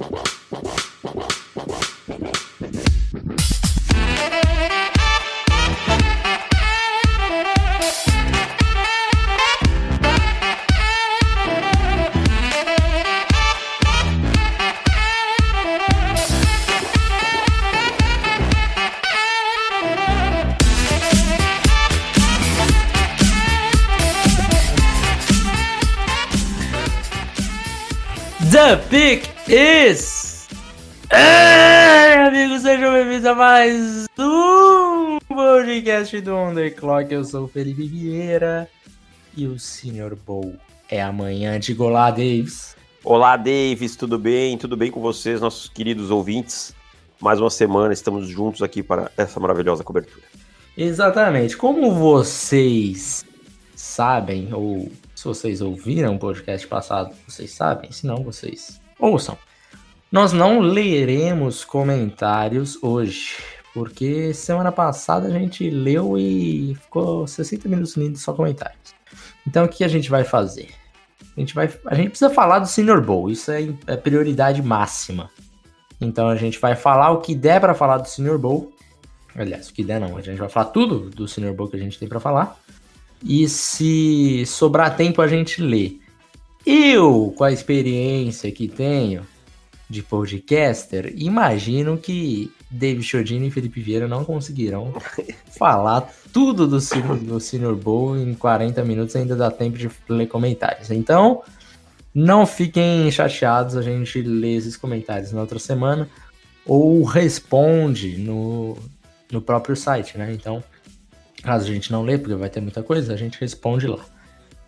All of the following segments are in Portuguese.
Wow. Is. Ei, amigos, sejam bem-vindos a mais um podcast do Underclock. Eu sou o Felipe Vieira e o Sr. Bowl é amanhã de Golá Davis. Olá, Davis, tudo bem? Tudo bem com vocês, nossos queridos ouvintes? Mais uma semana, estamos juntos aqui para essa maravilhosa cobertura. Exatamente. Como vocês sabem, ou se vocês ouviram o podcast passado, vocês sabem, se não, vocês ouçam. Nós não leremos comentários hoje, porque semana passada a gente leu e ficou 60 minutos lendo só comentários. Então o que a gente vai fazer? A gente, vai, a gente precisa falar do Senior Bowl, isso é, é prioridade máxima. Então a gente vai falar o que der para falar do Senior Bowl. Aliás, o que der não, a gente vai falar tudo do Senior Bowl que a gente tem para falar. E se sobrar tempo a gente lê. Eu, com a experiência que tenho de podcaster, imagino que David Chodini e Felipe Vieira não conseguirão falar tudo do, do Senior Bowl em 40 minutos, ainda dá tempo de ler comentários. Então, não fiquem chateados, a gente lê esses comentários na outra semana ou responde no, no próprio site, né? Então, Caso a gente não lê, porque vai ter muita coisa, a gente responde lá.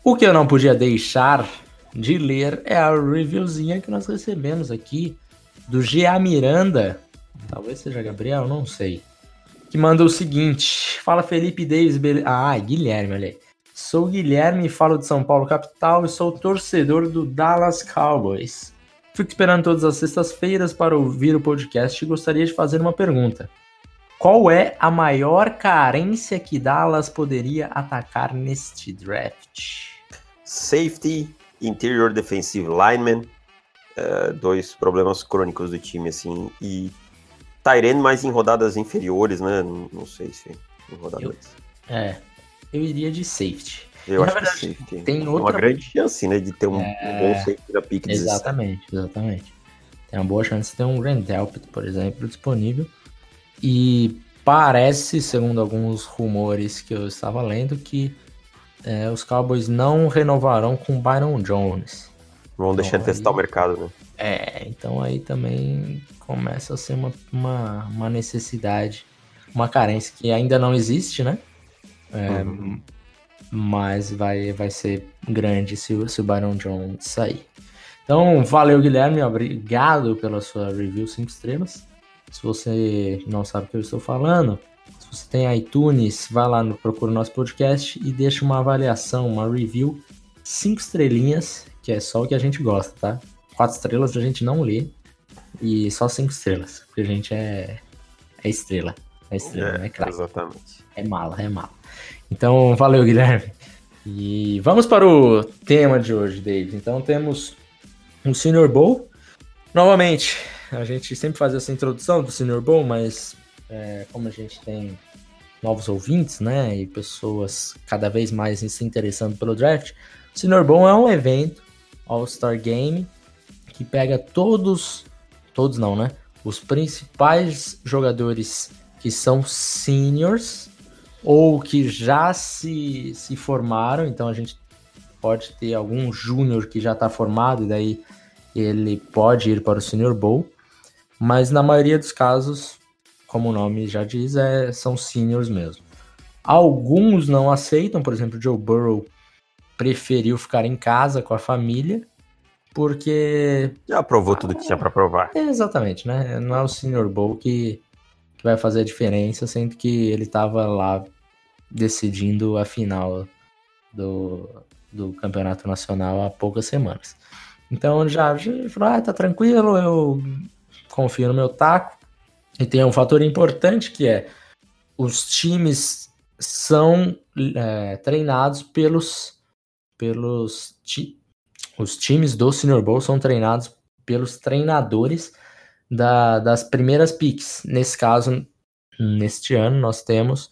O que eu não podia deixar de ler é a reviewzinha que nós recebemos aqui do GA Miranda. Talvez seja Gabriel, não sei. Que manda o seguinte: Fala Felipe Davis, beleza? Ah, Guilherme, olha aí. Sou Guilherme, falo de São Paulo capital e sou torcedor do Dallas Cowboys. Fico esperando todas as sextas-feiras para ouvir o podcast e gostaria de fazer uma pergunta. Qual é a maior carência que Dallas poderia atacar neste draft? Safety, interior defensive lineman, uh, dois problemas crônicos do time, assim, e Tyrene mais em rodadas inferiores, né? Não, não sei se em rodadas. Eu, é, eu iria de safety. Eu acho verdade, que safety tem outra... uma grande chance, né, de ter um, é... um bom safety da pick Exatamente, exatamente. Tem uma boa chance de ter um Delpit, por exemplo, disponível. E parece, segundo alguns rumores que eu estava lendo, que é, os Cowboys não renovarão com Byron Jones. Vão deixar então, testar o mercado, né? É, então aí também começa a ser uma, uma, uma necessidade, uma carência que ainda não existe, né? É, uhum. Mas vai, vai ser grande se, se o Byron Jones sair. Então, valeu, Guilherme. Obrigado pela sua review 5 estrelas. Se você não sabe o que eu estou falando, você tem iTunes, vai lá no procura o nosso podcast e deixa uma avaliação, uma review, cinco estrelinhas, que é só o que a gente gosta, tá? Quatro estrelas a gente não lê e só cinco estrelas, porque a gente é, é estrela. É estrela, é, é craque. Exatamente. É mala, é mala. Então, valeu, Guilherme. E vamos para o tema de hoje, David. Então temos o Senior Bowl. Novamente, a gente sempre faz essa introdução do Senior Bowl, mas é, como a gente tem novos ouvintes, né, e pessoas cada vez mais se interessando pelo draft, o Senior Bowl é um evento All-Star Game que pega todos, todos não, né, os principais jogadores que são seniors ou que já se, se formaram, então a gente pode ter algum júnior que já está formado e daí ele pode ir para o Senior Bowl, mas na maioria dos casos, como o nome já diz, é, são seniors mesmo. Alguns não aceitam, por exemplo, Joe Burrow preferiu ficar em casa com a família, porque. Já provou tudo que tinha para provar. É, exatamente, né? Não é o Senior Bowl que, que vai fazer a diferença, sendo que ele estava lá decidindo a final do, do campeonato nacional há poucas semanas. Então já, já falou: ah, tá tranquilo, eu confio no meu taco. E tem um fator importante que é os times são é, treinados pelos pelos ti, os times do Senior Bowl são treinados pelos treinadores da, das primeiras picks. Nesse caso, neste ano, nós temos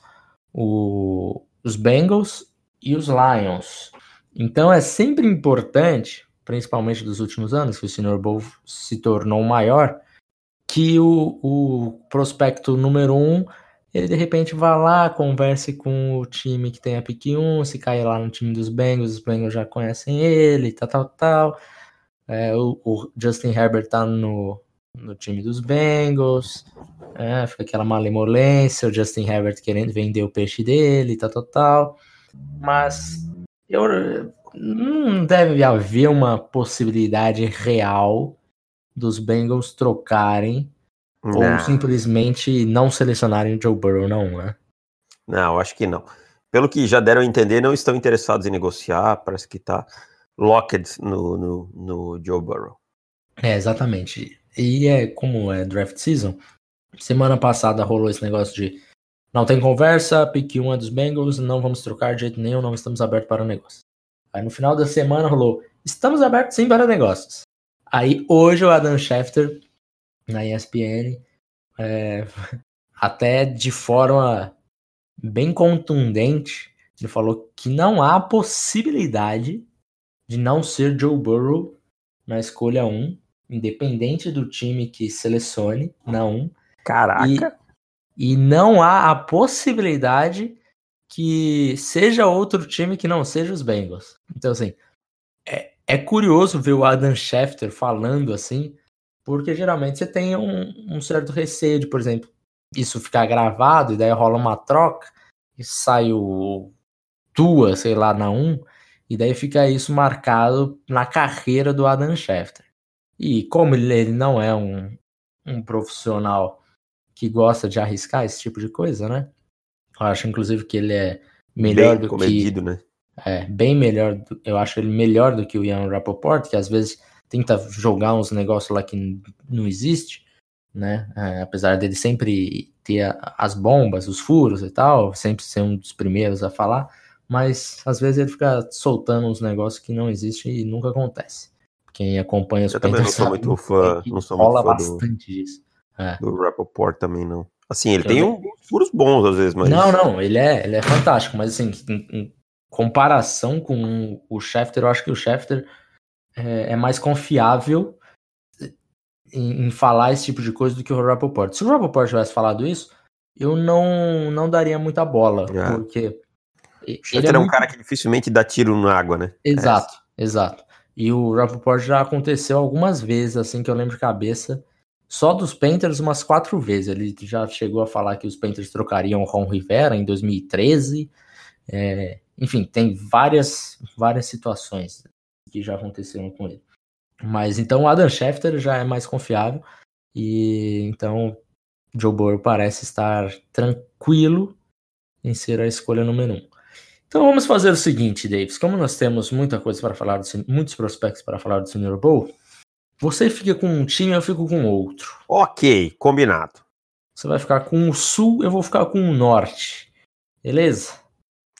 o, os Bengals e os Lions. Então é sempre importante, principalmente dos últimos anos, que o Senior Bowl se tornou maior, que o, o prospecto número um ele de repente vá lá, converse com o time que tem a pick 1, se cair lá no time dos Bengals, os Bengals já conhecem ele, tal, tal, tal. É, o, o, Justin Herbert tá no, no time dos Bengals, é, fica aquela malemolência, o Justin Herbert querendo vender o peixe dele, tal, tal, tal. Mas eu, não deve haver uma possibilidade real dos Bengals trocarem não. ou simplesmente não selecionarem o Joe Burrow, não, né? Não, acho que não. Pelo que já deram a entender, não estão interessados em negociar, parece que tá locked no, no, no Joe Burrow. É, exatamente. E é como é draft season, semana passada rolou esse negócio de não tem conversa, pick 1 é dos Bengals, não vamos trocar de jeito nenhum, não estamos abertos para negócio. Aí no final da semana rolou, estamos abertos sim para negócios. Aí hoje o Adam Schefter, na ESPN, é, até de forma bem contundente, ele falou que não há possibilidade de não ser Joe Burrow na escolha 1, independente do time que selecione na 1. Caraca! E, e não há a possibilidade que seja outro time que não seja os Bengals. Então, assim, é, é curioso ver o Adam Schefter falando assim, porque geralmente você tem um, um certo receio de, por exemplo, isso ficar gravado e daí rola uma troca e sai o Tua, sei lá, na 1, e daí fica isso marcado na carreira do Adam Schefter. E como ele, ele não é um, um profissional que gosta de arriscar esse tipo de coisa, né? Eu acho, inclusive, que ele é melhor bem do comedido, que. Né? É, bem melhor. Eu acho ele melhor do que o Ian Rappaport, que às vezes tenta jogar uns negócios lá que não existe, né? É, apesar dele sempre ter a, as bombas, os furos e tal, sempre ser um dos primeiros a falar, mas às vezes ele fica soltando uns negócios que não existem e nunca acontece. Quem acompanha os Eu também não sou muito fã, não sou muito fã bastante do, disso. É. Do Rappaport também não. Assim, ele eu tem uns furos bons às vezes, mas. Não, não, ele é, ele é fantástico, mas assim, comparação com o Schefter, eu acho que o Schefter é, é mais confiável em, em, falar esse tipo de coisa do que o Rappaport. Se o Rappaport tivesse falado isso, eu não, não daria muita bola, é. porque. O Schefter é, é um muito... cara que dificilmente dá tiro na água, né? Exato, é. exato. E o Rappaport já aconteceu algumas vezes, assim, que eu lembro de cabeça só dos Panthers umas quatro vezes. Ele já chegou a falar que os Panthers trocariam o Ron Rivera em 2013. É, enfim, tem várias, várias situações que já aconteceram com ele. Mas então o Adam Schefter já é mais confiável. E então Joe Burrow parece estar tranquilo em ser a escolha número um. Então vamos fazer o seguinte, Davis. Como nós temos muita coisa para falar, do, muitos prospectos para falar do Senior Bowl, você fica com um time, eu fico com outro. Ok, combinado. Você vai ficar com o sul, eu vou ficar com o norte. Beleza?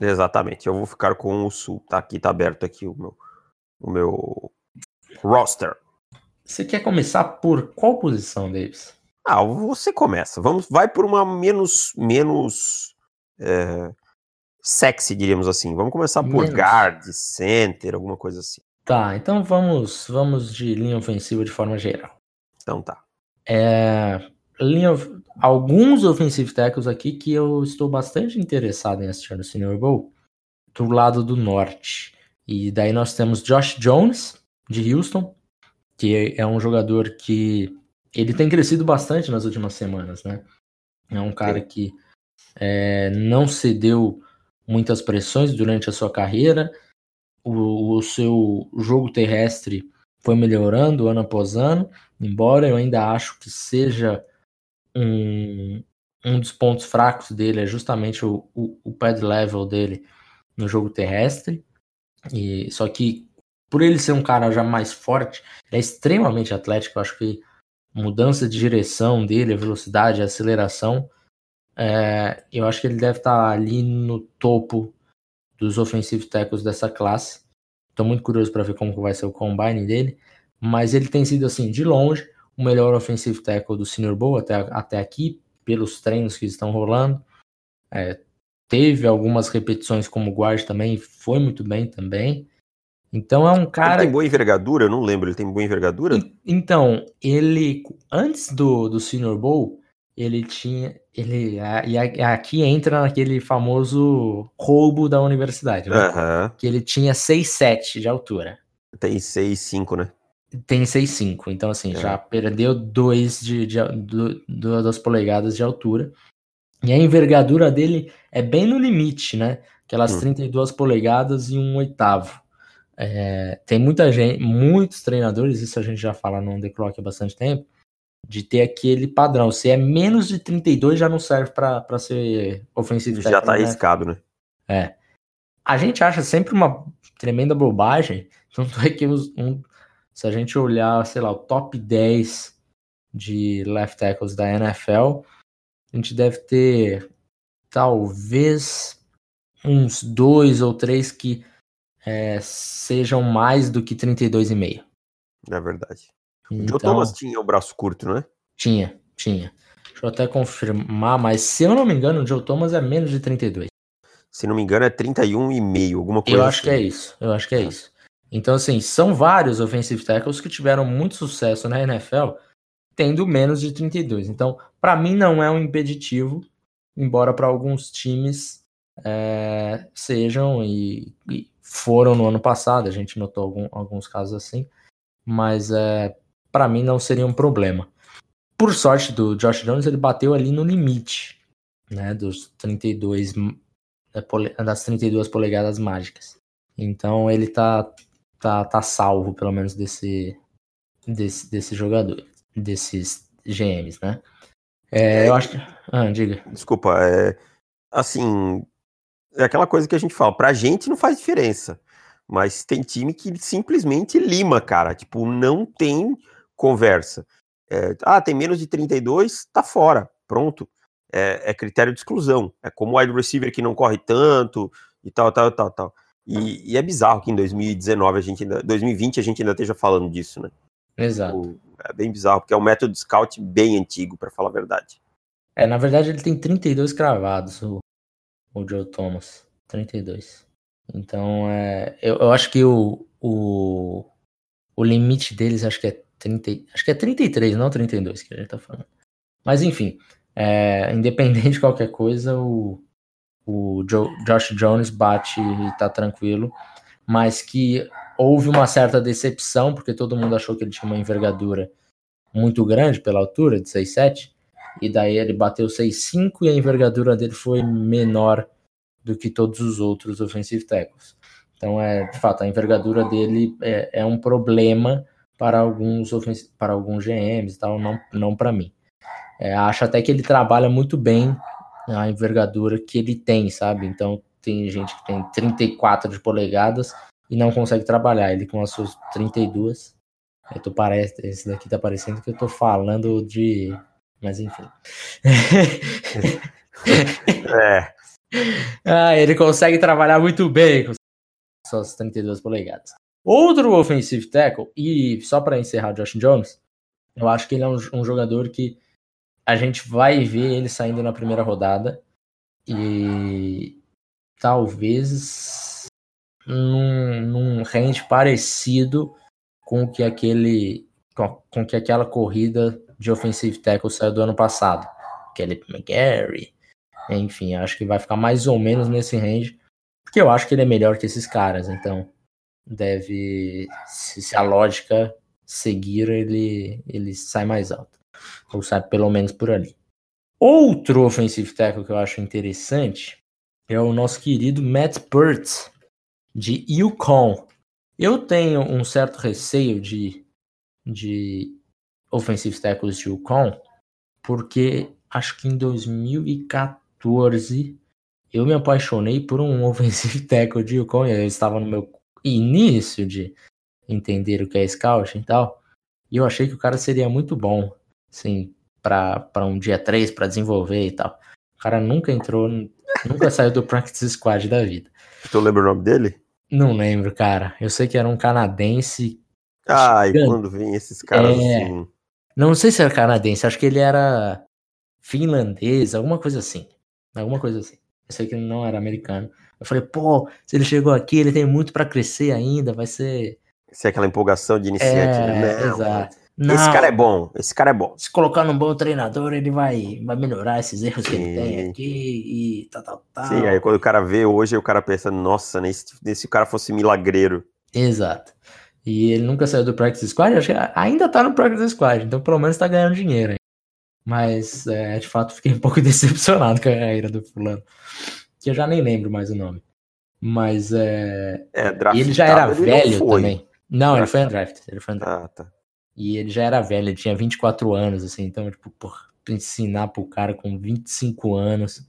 Exatamente, eu vou ficar com o sul. Tá aqui, tá aberto aqui o meu, o meu roster. Você quer começar por qual posição, Davis? Ah, você começa. Vamos, vai por uma menos, menos é, sexy, diríamos assim. Vamos começar por menos. guard, center, alguma coisa assim. Tá, então vamos, vamos de linha ofensiva de forma geral. Então tá. É, linha, alguns offensive tackles aqui que eu estou bastante interessado em assistir no Senior Bowl, do lado do norte. E daí nós temos Josh Jones, de Houston, que é um jogador que ele tem crescido bastante nas últimas semanas, né? É um cara que é, não cedeu muitas pressões durante a sua carreira, o, o seu jogo terrestre foi melhorando ano após ano, embora eu ainda acho que seja um, um dos pontos fracos dele é justamente o, o, o pad level dele no jogo terrestre. E só que por ele ser um cara já mais forte, é extremamente atlético. Eu acho que mudança de direção dele, a velocidade, a aceleração, é, eu acho que ele deve estar ali no topo dos offensive tackles dessa classe. Estou muito curioso para ver como vai ser o combine dele, mas ele tem sido, assim, de longe, o melhor offensive tackle do Senior Bowl até, até aqui, pelos treinos que estão rolando. É, teve algumas repetições como guard também, foi muito bem também. Então é um cara. Ele tem boa envergadura? Eu não lembro, ele tem boa envergadura? Então, ele, antes do, do Senior Bowl, ele tinha. Ele, e aqui entra naquele famoso roubo da universidade, né? Uhum. Que ele tinha 6,7 de altura. Tem 6,5, né? Tem 6,5. Então, assim, é. já perdeu 2 de, de, de, de, das polegadas de altura. E a envergadura dele é bem no limite, né? Aquelas hum. 32 polegadas e um oitavo. É, tem muita gente, muitos treinadores, isso a gente já fala no The Clock há bastante tempo, de ter aquele padrão. Se é menos de 32, já não serve para ser ofensivo. Já tá arriscado, né? É. A gente acha sempre uma tremenda bobagem. Tanto é que um, se a gente olhar, sei lá, o top 10 de left tackles da NFL, a gente deve ter talvez uns dois ou três que é, sejam mais do que 32,5. É verdade. Então, o Joe Thomas tinha o braço curto, não é? Tinha, tinha. Deixa eu até confirmar, mas se eu não me engano, o Joe Thomas é menos de 32. Se não me engano, é 31,5, alguma coisa Eu acho assim. que é isso, eu acho que é, é isso. Então, assim, são vários offensive tackles que tiveram muito sucesso na NFL tendo menos de 32. Então, para mim, não é um impeditivo, embora para alguns times é, sejam e, e, foram no ano passado, a gente notou algum, alguns casos assim, mas é, para mim não seria um problema. Por sorte do Josh Jones, ele bateu ali no limite, né, dos 32 é, das 32 polegadas mágicas. Então ele tá tá, tá salvo pelo menos desse desse, desse jogador, desses GMs, né? É, eu acho que. Ah, diga. Desculpa, é. Assim, é aquela coisa que a gente fala, pra gente não faz diferença. Mas tem time que simplesmente lima, cara. Tipo, não tem conversa. É, ah, tem menos de 32, tá fora. Pronto. É, é, critério de exclusão. É como o wide receiver que não corre tanto e tal, tal, tal, tal. E, e, é bizarro que em 2019 a gente ainda, 2020 a gente ainda esteja falando disso, né? Exato. Tipo, é bem bizarro, porque é um método de scout bem antigo, para falar a verdade. É, na verdade ele tem 32 cravados, o, o Joe Thomas. 32. Então, é, eu, eu acho que o, o, o limite deles acho que é 30, acho que é 33, não 32 que a gente tá falando. Mas enfim, é, independente de qualquer coisa, o, o Josh Jones bate e tá tranquilo, mas que houve uma certa decepção, porque todo mundo achou que ele tinha uma envergadura muito grande pela altura, de 6'7", e daí ele bateu 6'5", e a envergadura dele foi menor do que todos os outros offensive tackles. Então, é, de fato, a envergadura dele é, é um problema para alguns, para alguns GMs e tal, não, não para mim. É, acho até que ele trabalha muito bem a envergadura que ele tem, sabe? Então, tem gente que tem 34 de polegadas e não consegue trabalhar. Ele com as suas 32. Eu tô parece, esse daqui tá parecendo que eu tô falando de. Mas enfim. é. Ah, ele consegue trabalhar muito bem com suas 32 polegadas. Outro offensive tackle, e só para encerrar Josh Jones, eu acho que ele é um, um, jogador que a gente vai ver ele saindo na primeira rodada e talvez num, num range parecido com que aquele com, com que aquela corrida de offensive tackle saiu do ano passado. Kelly McGarry, enfim, acho que vai ficar mais ou menos nesse range, porque eu acho que ele é melhor que esses caras, então deve, se, se a lógica seguir, ele, ele sai mais alto, ou sai pelo menos por ali. Outro offensive tackle que eu acho interessante é o nosso querido Matt Burt, de Yukon. Eu tenho um certo receio de, de offensive tackles de Yukon, porque acho que em 2014 2014, eu me apaixonei por um offensive tackle de Yukon. Eu estava no meu início de entender o que é scout e tal. E eu achei que o cara seria muito bom, assim, para um dia 3, para desenvolver e tal. O cara nunca entrou, nunca saiu do practice squad da vida. Tu lembra o nome dele? Não lembro, cara. Eu sei que era um canadense Ah, e quando vem esses caras é... assim. Não sei se era canadense, acho que ele era finlandês, alguma coisa assim. Alguma coisa assim. Eu sei que ele não era americano. Eu falei, pô, se ele chegou aqui, ele tem muito para crescer ainda, vai ser. Se é aquela empolgação de iniciante, é, né? Exato. Não, esse cara é bom, esse cara é bom. Se colocar num bom treinador, ele vai, vai melhorar esses erros Sim. que ele tem aqui e tal, tal, tal. Sim, aí quando o cara vê hoje, o cara pensa, nossa, né, se, se o cara fosse milagreiro. Exato. E ele nunca saiu do Practice Squad, acho que ainda tá no Practice Squad, então pelo menos tá ganhando dinheiro. Mas, é, de fato, fiquei um pouco decepcionado com a carreira do fulano. Que eu já nem lembro mais o nome. Mas, é... é ele já era ele velho também. Não, ele foi undrafted. Ele foi undrafted. Ah, tá. E ele já era velho, ele tinha 24 anos, assim. Então, tipo, por ensinar pro cara com 25 anos,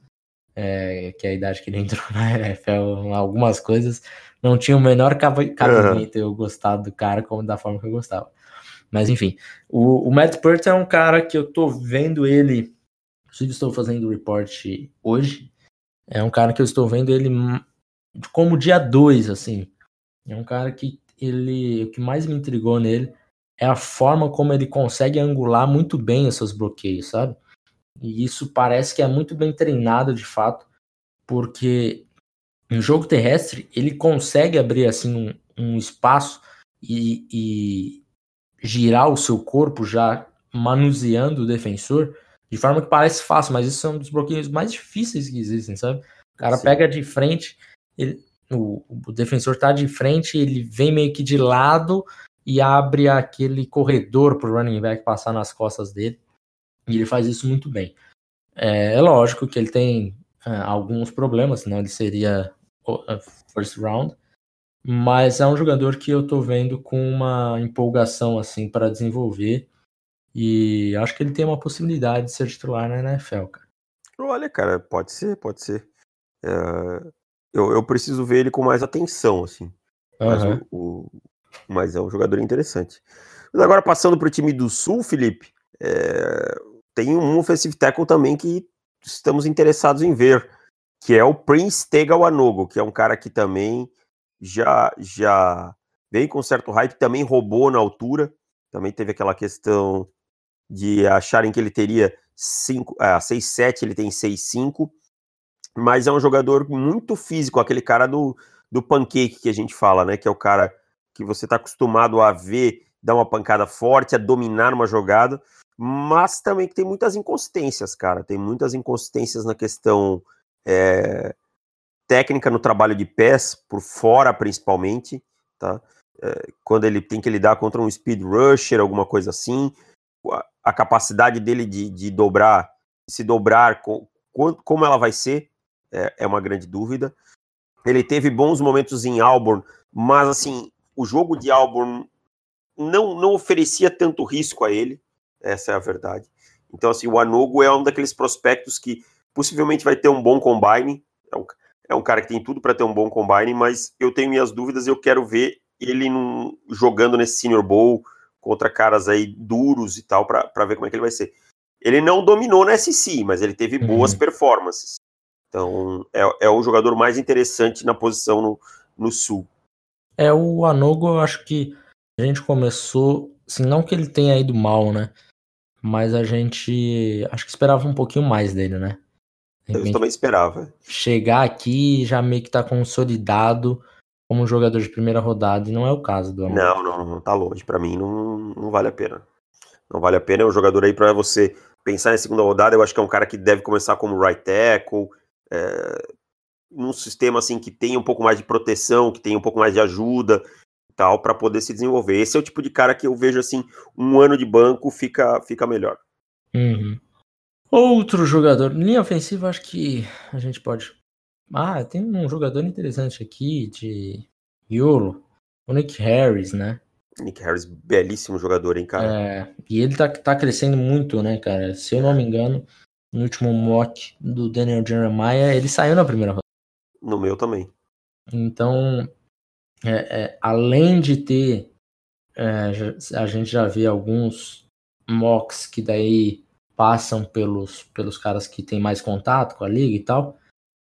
é, que é a idade que ele entrou na NFL, algumas coisas, não tinha o menor cabimento uhum. eu gostar do cara como da forma que eu gostava. Mas enfim, o, o Matt Pert é um cara que eu tô vendo ele. Inclusive, estou fazendo o report hoje. É um cara que eu estou vendo ele como dia 2, assim. É um cara que ele. O que mais me intrigou nele é a forma como ele consegue angular muito bem os seus bloqueios, sabe? E isso parece que é muito bem treinado de fato, porque no jogo terrestre ele consegue abrir assim um, um espaço e, e, girar o seu corpo já manuseando o defensor de forma que parece fácil, mas isso é um dos bloqueios mais difíceis que existem, sabe? O cara Sim. pega de frente, ele, o, o, defensor tá de frente, ele vem meio que de lado e abre aquele corredor pro running back passar nas costas dele. E ele faz isso muito bem. É, é lógico que ele tem é, alguns problemas, senão ele seria first round. Mas é um jogador que eu tô vendo com uma empolgação assim para desenvolver. E acho que ele tem uma possibilidade de ser titular na NFL, cara. Olha, cara, pode ser, pode ser. É... Eu, eu preciso ver ele com mais atenção, assim. Uhum. Mas, o, o... mas é um jogador interessante. Mas agora passando para o time do Sul, Felipe, é... tem um offensive tackle também que estamos interessados em ver, que é o Prince Tegawanogo, que é um cara que também já já vem com certo hype, também roubou na altura, também teve aquela questão de acharem que ele teria 5, ah, 6-7, ele tem 6-5, mas é um jogador muito físico, aquele cara do, do pancake que a gente fala, né? Que é o cara que você está acostumado a ver dar uma pancada forte, a dominar uma jogada, mas também que tem muitas inconsistências, cara. Tem muitas inconsistências na questão é, técnica no trabalho de pés, por fora principalmente, tá? É, quando ele tem que lidar contra um speed rusher, alguma coisa assim, a, capacidade dele de, de dobrar, se dobrar, com, como ela vai ser, é, é, uma grande dúvida. Ele teve bons momentos em Auburn, mas assim, o jogo de Auburn não, não oferecia tanto risco a ele, essa é a verdade. Então, assim, o Anogo é um daqueles prospectos que possivelmente vai ter um bom combine, é um, é um cara que tem tudo para ter um bom combine, mas eu tenho minhas dúvidas, eu quero ver ele num, jogando nesse Senior Bowl contra caras aí duros e tal, para ver como é que ele vai ser. Ele não dominou na SC, mas ele teve boas uhum. performances. Então, é, é o jogador mais interessante na posição no, no Sul. É, o Anogo, eu acho que a gente começou, assim, não que ele tenha ido mal, né? Mas a gente, acho que esperava um pouquinho mais dele, né? Eu também esperava. Chegar aqui já meio que tá consolidado como jogador de primeira rodada e não é o caso do Amor. Não, não, não tá longe. Para mim não, não vale a pena. Não vale a pena. É um jogador aí para você pensar em segunda rodada. Eu acho que é um cara que deve começar como right tackle, é, num sistema assim que tem um pouco mais de proteção, que tem um pouco mais de ajuda tal para poder se desenvolver. Esse é o tipo de cara que eu vejo assim, um ano de banco fica fica melhor. Uhum. Outro jogador, linha ofensiva, acho que a gente pode. Ah, tem um jogador interessante aqui de Yolo, o Nick Harris, né? Nick Harris, belíssimo jogador, hein, cara? É, e ele tá, tá crescendo muito, né, cara? Se eu não me engano, no último mock do Daniel Jeremiah, ele saiu na primeira. No meu também. Então, é, é, além de ter. É, a gente já vê alguns mocks que daí passam pelos, pelos caras que têm mais contato com a liga e tal.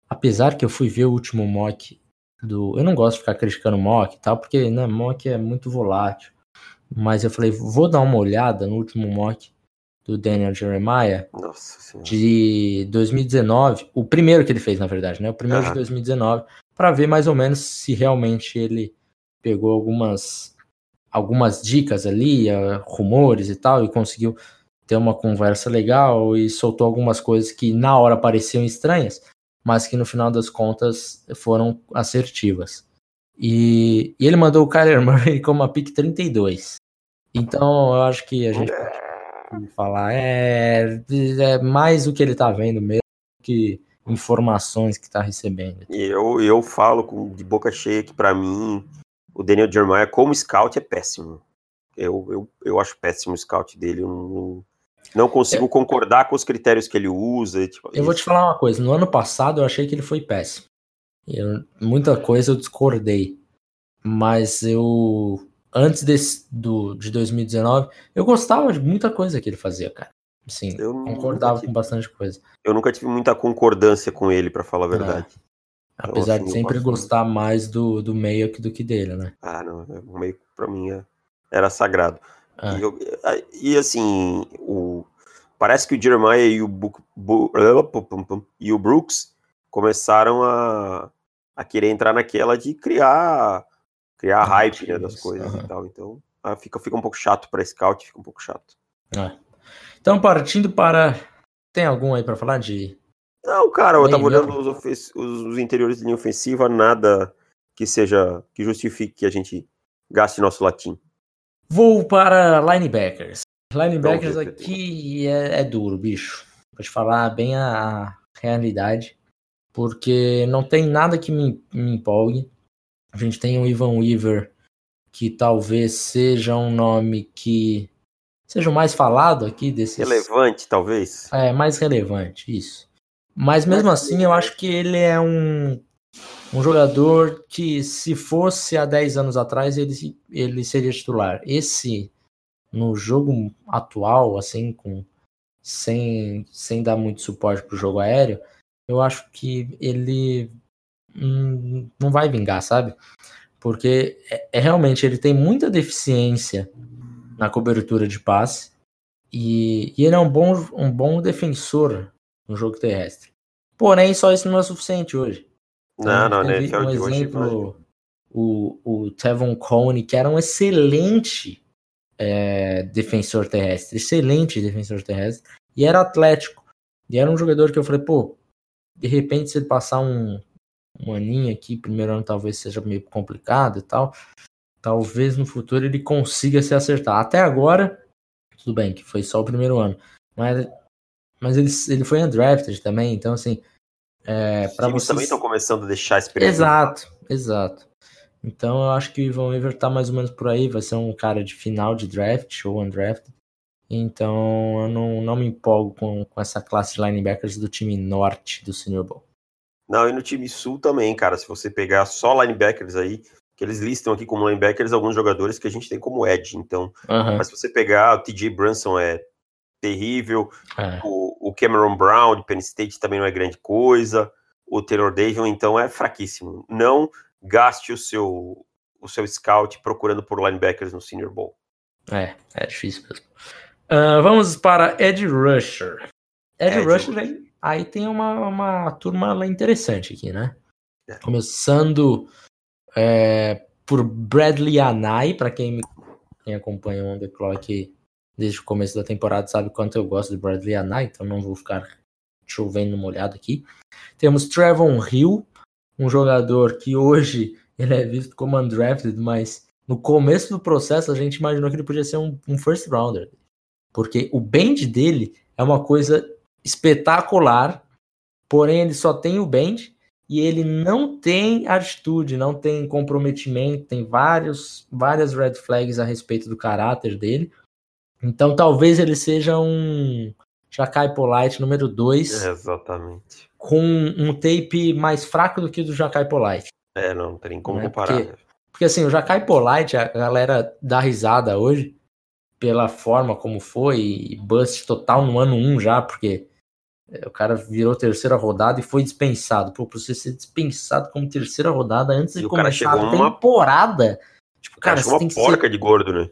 Apesar que eu fui ver o último mock do. Eu não gosto de ficar criticando mock e tal, porque né, mock é muito volátil. mas eu falei, vou dar uma olhada no último mock do Daniel Jeremiah de 2019, o primeiro que ele fez, na verdade, né? O primeiro de 2019, para ver mais ou menos se realmente ele pegou algumas algumas dicas ali, uh, rumores e tal, e conseguiu ter uma conversa legal e soltou algumas coisas que na hora pareciam estranhas, mas que no final das contas foram assertivas. E, e ele mandou o Kyler Murray como a pick 32. Então eu acho que a gente pode falar é, é mais o que ele tá vendo mesmo que informações que tá recebendo. E eu, eu falo com, de boca cheia que para mim o Daniel Jeremiah como scout é péssimo. Eu, eu, eu acho péssimo o scout dele. Eu não, não consigo concordar com os critérios que ele usa. Tipo, eu isso. vou te falar uma coisa. No ano passado eu achei que ele foi péssimo. Eu, muita coisa eu discordei. Mas eu. Antes desse, do, de 2019, eu gostava de muita coisa que ele fazia, cara. Sim, eu concordava tive, com bastante coisa. Eu nunca tive muita concordância com ele, para falar a é. verdade. É. Então, Apesar assim, de sempre gostar mais do, do meio do que dele, né? Ah, não. O meio pra mim é, era sagrado. Ah. E, eu, e, assim, o, parece que o Jeremiah e o, e o Brooks começaram a, a querer entrar naquela de criar criar ah, hype né, das coisas uhum. e tal. Então ah, fica, fica um pouco chato para scout, fica um pouco chato. É. Então, partindo para. Tem algum aí para falar de. Não, cara, eu tava olhando os, os, os, interiores de linha ofensiva, nada que seja. que justifique que a gente gaste nosso latim. Vou para linebackers. Linebackers aqui é, é, duro, bicho. Vou te falar bem a, a realidade. Porque não tem nada que me, me empolgue. A gente tem o Ivan Weaver, que talvez seja um nome que seja o mais falado aqui desses. Relevante, talvez. É, mais relevante, isso. Mas mesmo assim, eu acho que ele é um, um jogador que, se fosse há 10 anos atrás, ele, ele seria titular. Esse, no jogo atual, assim, com sem, sem dar muito suporte para o jogo aéreo, eu acho que ele hum, não vai vingar, sabe? Porque é, é, realmente ele tem muita deficiência na cobertura de passe e, e, ele é um bom, um bom defensor no jogo terrestre. Porém, só isso não é suficiente hoje. Não, não, né? Um exemplo, o, o Tevon Coney, que era um excelente é, defensor terrestre, excelente defensor terrestre, e era atlético. E era um jogador que eu falei, pô, de repente, se ele passar um, um aninho aqui, primeiro ano talvez seja meio complicado e tal, talvez no futuro ele consiga se acertar. Até agora, tudo bem, que foi só o primeiro ano, mas, mas ele, ele foi undrafted também, então assim. É, para vocês também estão começando a deixar experiência. Exato, exato. Então eu acho que o Ivan Weaver tá mais ou menos por aí, vai ser um cara de final de draft ou undrafted. Então eu não, não me empolgo com, com essa classe de linebackers do time norte do Senior Bowl. Não, e no time sul também, cara. Se você pegar só linebackers aí, que eles listam aqui como linebackers alguns jogadores que a gente tem como edge. Então, uhum. mas se você pegar o TJ Brunson é terrível, é. O, o, Cameron Brown de Penn State também não é grande coisa, o Taylor Davion então é fraquíssimo. Não gaste o seu o seu scout procurando por linebackers no Senior Bowl. É, é difícil mesmo. Uh, vamos para Ed Rusher. Ed, Ed Rusher, aí, aí, tem uma, uma turma interessante aqui, né? É. Começando é, por Bradley Anai, para quem, quem acompanha o On The Clock desde o começo da temporada sabe quanto eu gosto de Bradley Anai, então não vou ficar chovendo molhado aqui. Temos Trevon Hill, um jogador que hoje ele é visto como undrafted, mas no começo do processo a gente imaginou que ele podia ser um, um first rounder. Porque o bend dele é uma coisa espetacular, porém ele só tem o bend e ele não tem atitude, não tem comprometimento, tem vários, várias red flags a respeito do caráter dele. Então talvez ele seja um Jacai Polite número 2. exatamente. Com um tape mais fraco do que o do Jacai Polite. É, não, não tem como né? comparar. Porque, porque, assim, o Jacai Polite, a galera dá risada hoje, pela forma como foi, bust total no ano 1 já, porque é, o cara virou terceira rodada e foi dispensado. Pô, pra você ser dispensado como terceira rodada antes de começar a temporada. Uma... Tipo, cara, cara você uma tem porca ser... de gordo, né?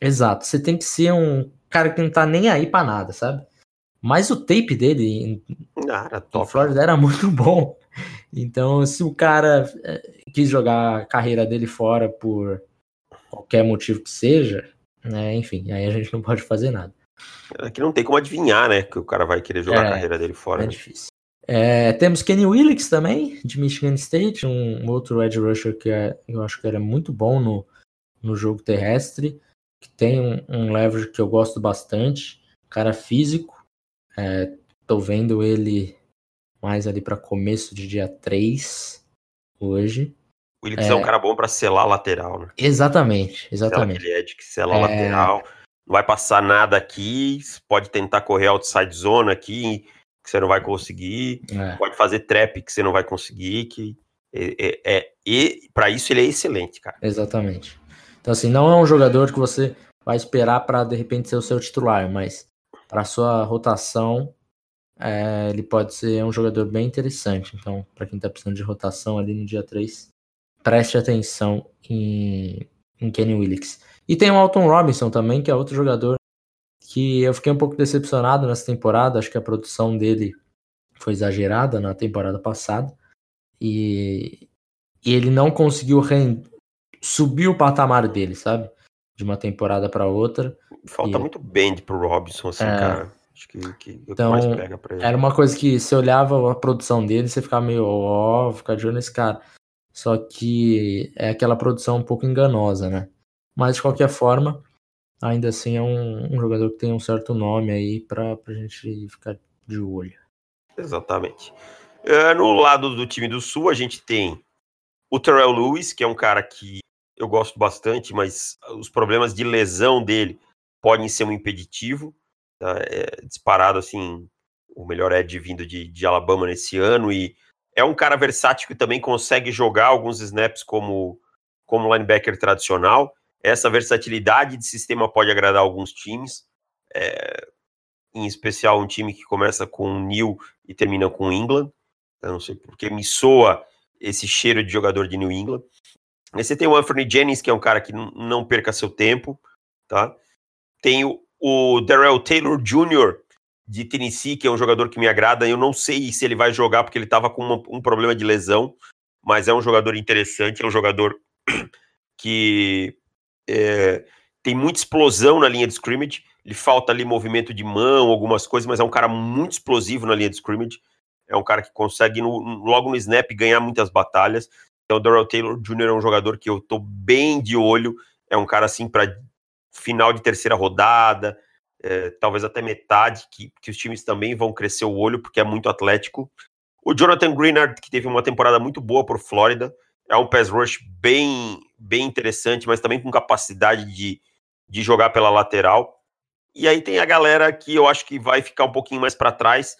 Exato, você tem que ser um cara que não tá nem aí pra nada, sabe? Mas o tape dele Ah, era top. Flórida era muito bom. Então, se o cara eh, quis jogar a carreira dele fora por qualquer motivo que seja, né, enfim, aí a gente não pode fazer nada. É que não tem como adivinhar, né? Que o cara vai querer jogar É, a carreira dele fora. É né? difícil. É, temos Kenny Willix também, de Michigan State, um, um outro edge rusher que é- eu acho que ele é muito bom no, no jogo terrestre, que tem um, um leverage que eu gosto bastante, cara físico. É, tô vendo ele mais ali para começo de dia 3 hoje. O Willis é. um É. cara bom pra selar lateral, né? Exatamente, Sela exatamente. aquele edge que sela É. lateral. Não vai passar nada aqui. Pode tentar correr outside zone aqui, que você não vai conseguir. É, Pode fazer trap que você não vai conseguir. Que é, é, é- e para isso ele é excelente, cara. exatamente. Então, assim, não é um jogador que você vai esperar para de repente ser o seu titular, mas para sua rotação, é, ele pode ser um jogador bem interessante. Então, para quem tá precisando de rotação ali no dia 3, preste atenção em, em Kenny Willix. E tem o Alton Robinson também, que é outro jogador que eu fiquei um pouco decepcionado nessa temporada. Acho que a produção dele foi exagerada na temporada passada. E, e ele não conseguiu ren- subir o patamar dele, sabe? De uma temporada para outra. Falta E- muito bend pro Robinson, assim, É. cara. Acho que, que é Então, mais pega pra ele. Era uma coisa que você olhava a produção dele, você ficava meio, ó, vou ficar de olho nesse cara. Só que é aquela produção um pouco enganosa, né? Mas de qualquer forma, ainda assim é um, um jogador que tem um certo nome aí pra, pra gente ficar de olho. Exatamente. É, no lado do time do Sul, a gente tem o Terrell Lewis, que é um cara que eu gosto bastante, mas os problemas de lesão dele podem ser um impeditivo. tá? É disparado, assim, o melhor Ed vindo de, de Alabama nesse ano. E é um cara versátil que também consegue jogar alguns snaps como, como linebacker tradicional. Essa versatilidade de sistema pode agradar alguns times. É, em especial um time que começa com New e termina com England. Eu não sei porque me soa esse cheiro de jogador de New England. Aí você tem o Anthony Jennings, que é um cara que não perca seu tempo, tá? Tem o, o Darrell Taylor Jr. de Tennessee, que é um jogador que me agrada. Eu não sei se ele vai jogar porque ele estava com uma- um problema de lesão, mas é um jogador interessante, é um jogador que é, tem muita explosão na linha de scrimmage. Ele falta ali movimento de mão, algumas coisas, mas é um cara muito explosivo na linha de scrimmage. É um cara que consegue, no- logo no snap, ganhar muitas batalhas. Então, o Darrell Taylor Jr. é um jogador que eu tô bem de olho. É um cara, assim, para final de terceira rodada, é, talvez até metade, que, que os times também vão crescer o olho, porque é muito atlético. O Jonathan Greenard, que teve uma temporada muito boa por Flórida, é um pass rush bem, bem interessante, mas também com capacidade de, de jogar pela lateral. E aí tem a galera que eu acho que vai ficar um pouquinho mais para trás,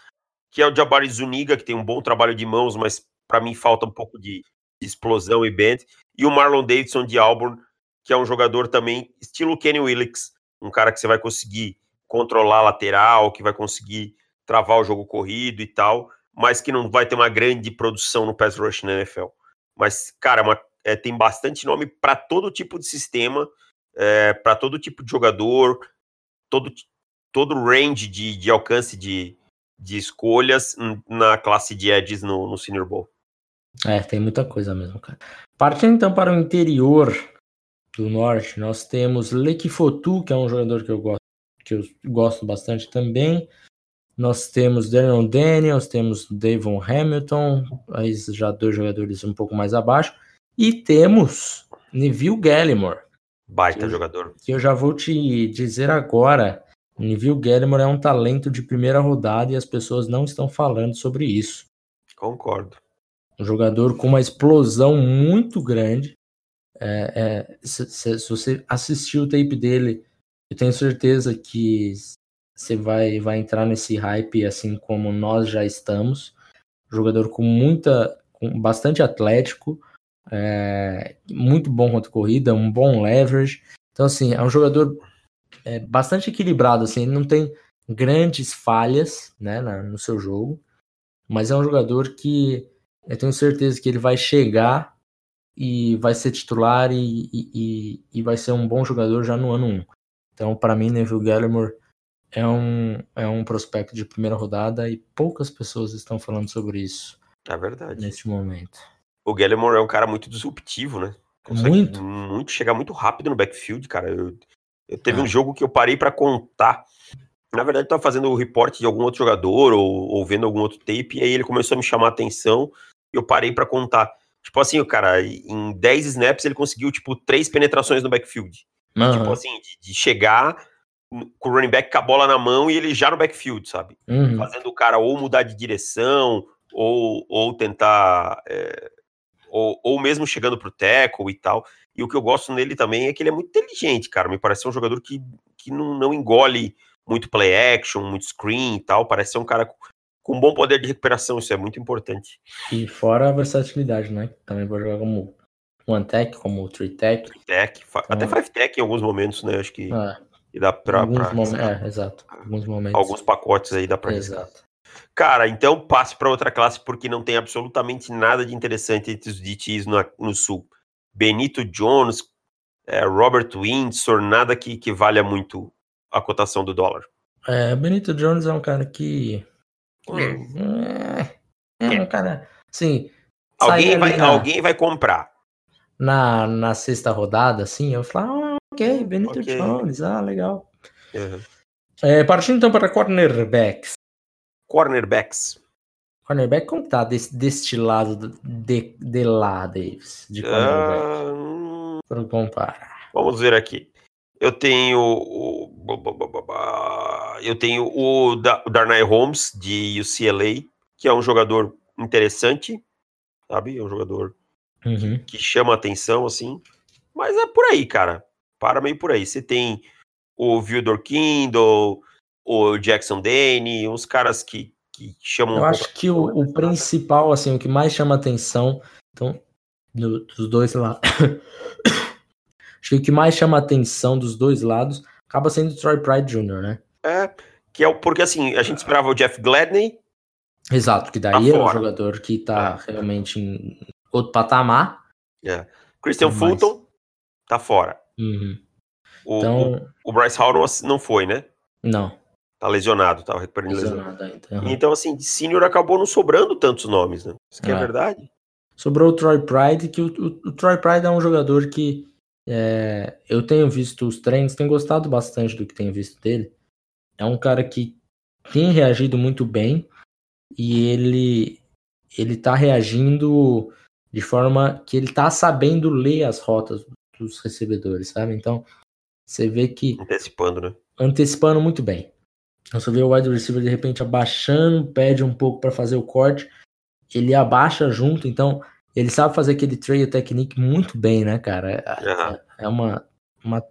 que é o Jabari Zuniga, que tem um bom trabalho de mãos, mas para mim falta um pouco de, de explosão e bend. E o Marlon Davidson de Auburn, que é um jogador também estilo Kenny Willix, um cara que você vai conseguir controlar a lateral, que vai conseguir travar o jogo corrido e tal, mas que não vai ter uma grande produção no pass rush na NFL. Mas, cara, uma- é, tem bastante nome para todo tipo de sistema, para todo tipo de jogador, todo, todo range de, de alcance de, de escolhas na classe de edges no, no Senior Bowl. É, tem muita coisa mesmo, cara. Partindo então para o interior do norte, nós temos Leki Fotu, que é um jogador que eu gosto, que eu gosto bastante também. Nós temos Daniel Daniels, temos Davon Hamilton, aí já dois jogadores um pouco mais abaixo. E temos Neville Gallimore, Baita Que- jogador. que eu já vou te dizer agora. Neville Gallimore é um talento de primeira rodada e as pessoas não estão falando sobre isso. Concordo. Um jogador com uma explosão muito grande. É, é, se, se- se você assistir o tape dele, eu tenho certeza que você vai, vai entrar nesse hype assim como nós já estamos. Jogador com muita, com bastante atlético, é, muito bom contra corrida, um bom leverage. Então assim, é um jogador é, bastante equilibrado, assim, ele não tem grandes falhas, né, na- no seu jogo, mas é um jogador que eu tenho certeza que ele vai chegar e vai ser titular e, e, e- e vai ser um bom jogador já no ano 1. Então, para mim, Neville Gallimore é um, é um prospecto de primeira rodada e poucas pessoas estão falando sobre isso. É verdade. Neste momento. O Gallimore é um cara muito disruptivo, né? Consegue muito. muito chegar muito rápido no backfield, cara. Eu, eu teve ah. um jogo que eu parei para contar. Na verdade, eu tava fazendo o reporte de algum outro jogador ou, ou, vendo algum outro tape, e aí ele começou a me chamar a atenção e eu parei para contar. Tipo assim, o cara, em 10 snaps ele conseguiu, tipo, três penetrações no backfield. Uhum. Tipo assim, de, de, chegar com o running back com a bola na mão e ele já no backfield, sabe? Uhum. Fazendo o cara ou mudar de direção, ou, ou tentar. É, ou, ou mesmo chegando pro tackle e tal. E o que eu gosto nele também é que ele é muito inteligente, cara. Me parece um jogador que, que não, não engole muito play action, muito screen e tal. Parece ser um cara com um bom poder de recuperação, isso é muito importante. E fora a versatilidade, né? Também pode jogar como one tech, como three tech. Three tech, então, até five tech em alguns momentos, né? Acho que é. E dá pra. Alguns pra é, exato. Alguns momentos. Alguns pacotes aí dá pra. Exato. Cara, então passe para outra classe porque não tem absolutamente nada de interessante entre os DTs no, no Sul. Benito Jones, é, Robert Windsor, nada que, que valha muito a cotação do dólar. É, Benito Jones é um cara que. Hum. É, é um cara. Sim. Alguém vai, na, alguém vai comprar. Na, na sexta rodada, assim, eu falo, ok, Benito okay. Jones, ah, legal. Uhum. É, partindo então para cornerbacks. Cornerbacks. Cornerback, como tá desse, deste lado de, de lá, Davis? De cornerback. Uh, para comparar. Vamos ver aqui. Eu tenho o. Eu tenho o Darnay Holmes, de UCLA, que é um jogador interessante, sabe? É um jogador uhum. que chama atenção, assim. Mas é por aí, cara. Para meio por aí. Você tem o Vildor Kindle, o Jackson Dane, uns caras que, que chamam. Eu acho que o, o, principal, assim, o que mais chama atenção, então, do, dos dois lados. acho que o que mais chama atenção dos dois lados acaba sendo o Troy Pride Jr., né? É, que é o, porque assim, a gente esperava o Jeff Gladney. Exato, que daí tá é um jogador que tá é. realmente em outro patamar. É. Christian Fulton tá fora. Uhum. O, então... o, o Bryce Hall não foi, né? Não. Tá lesionado, tá recuperando lesionado. Então, então, assim, de senior acabou não sobrando tantos nomes, né? Isso que é, é verdade. Sobrou o Troy Pride, que o, o, o Troy Pride é um jogador que é, eu tenho visto os treinos, tenho gostado bastante do que tenho visto dele. É um cara que tem reagido muito bem e ele ele tá reagindo de forma que ele tá sabendo ler as rotas dos recebedores, sabe? Então, você vê que antecipando, né? Antecipando muito bem. Você vê o wide receiver de repente abaixando, pede um pouco para fazer o corte, ele abaixa junto, então ele sabe fazer aquele trail technique muito bem, né, cara? É, é uma, uma,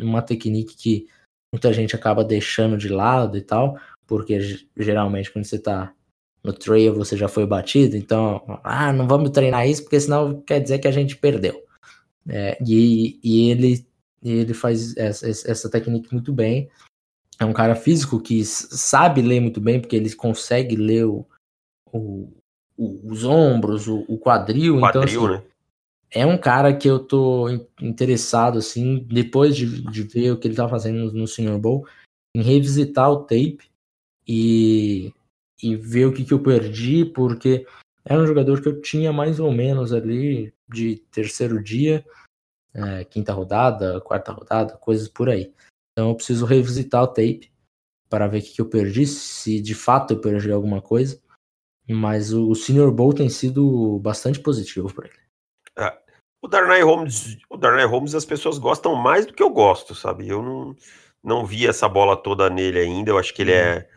uma technique que muita gente acaba deixando de lado e tal, porque geralmente quando você tá no trail você já foi batido, então, ah, não vamos treinar isso porque senão quer dizer que a gente perdeu. É, e, e ele, ele faz essa, essa técnica muito bem é um cara físico que sabe ler muito bem, porque ele consegue ler o, o, os ombros, o, o quadril. Então, quadril então, assim, né? É um cara que eu tô interessado, assim, depois de, de ver o que ele tá fazendo no, no Senior Bowl, em revisitar o tape e, e ver o que, que eu perdi, porque era um jogador que eu tinha mais ou menos ali de terceiro dia, é, quinta rodada, quarta rodada, coisas por aí. Então eu preciso revisitar o tape para ver o que, que eu perdi, se de fato eu perdi alguma coisa. Mas o Senior Bowl tem sido bastante positivo para ele. É, o Darnay Holmes, o Darnay Holmes as pessoas gostam mais do que eu gosto, sabe? Eu não, não vi essa bola toda nele ainda. Eu acho que ele é,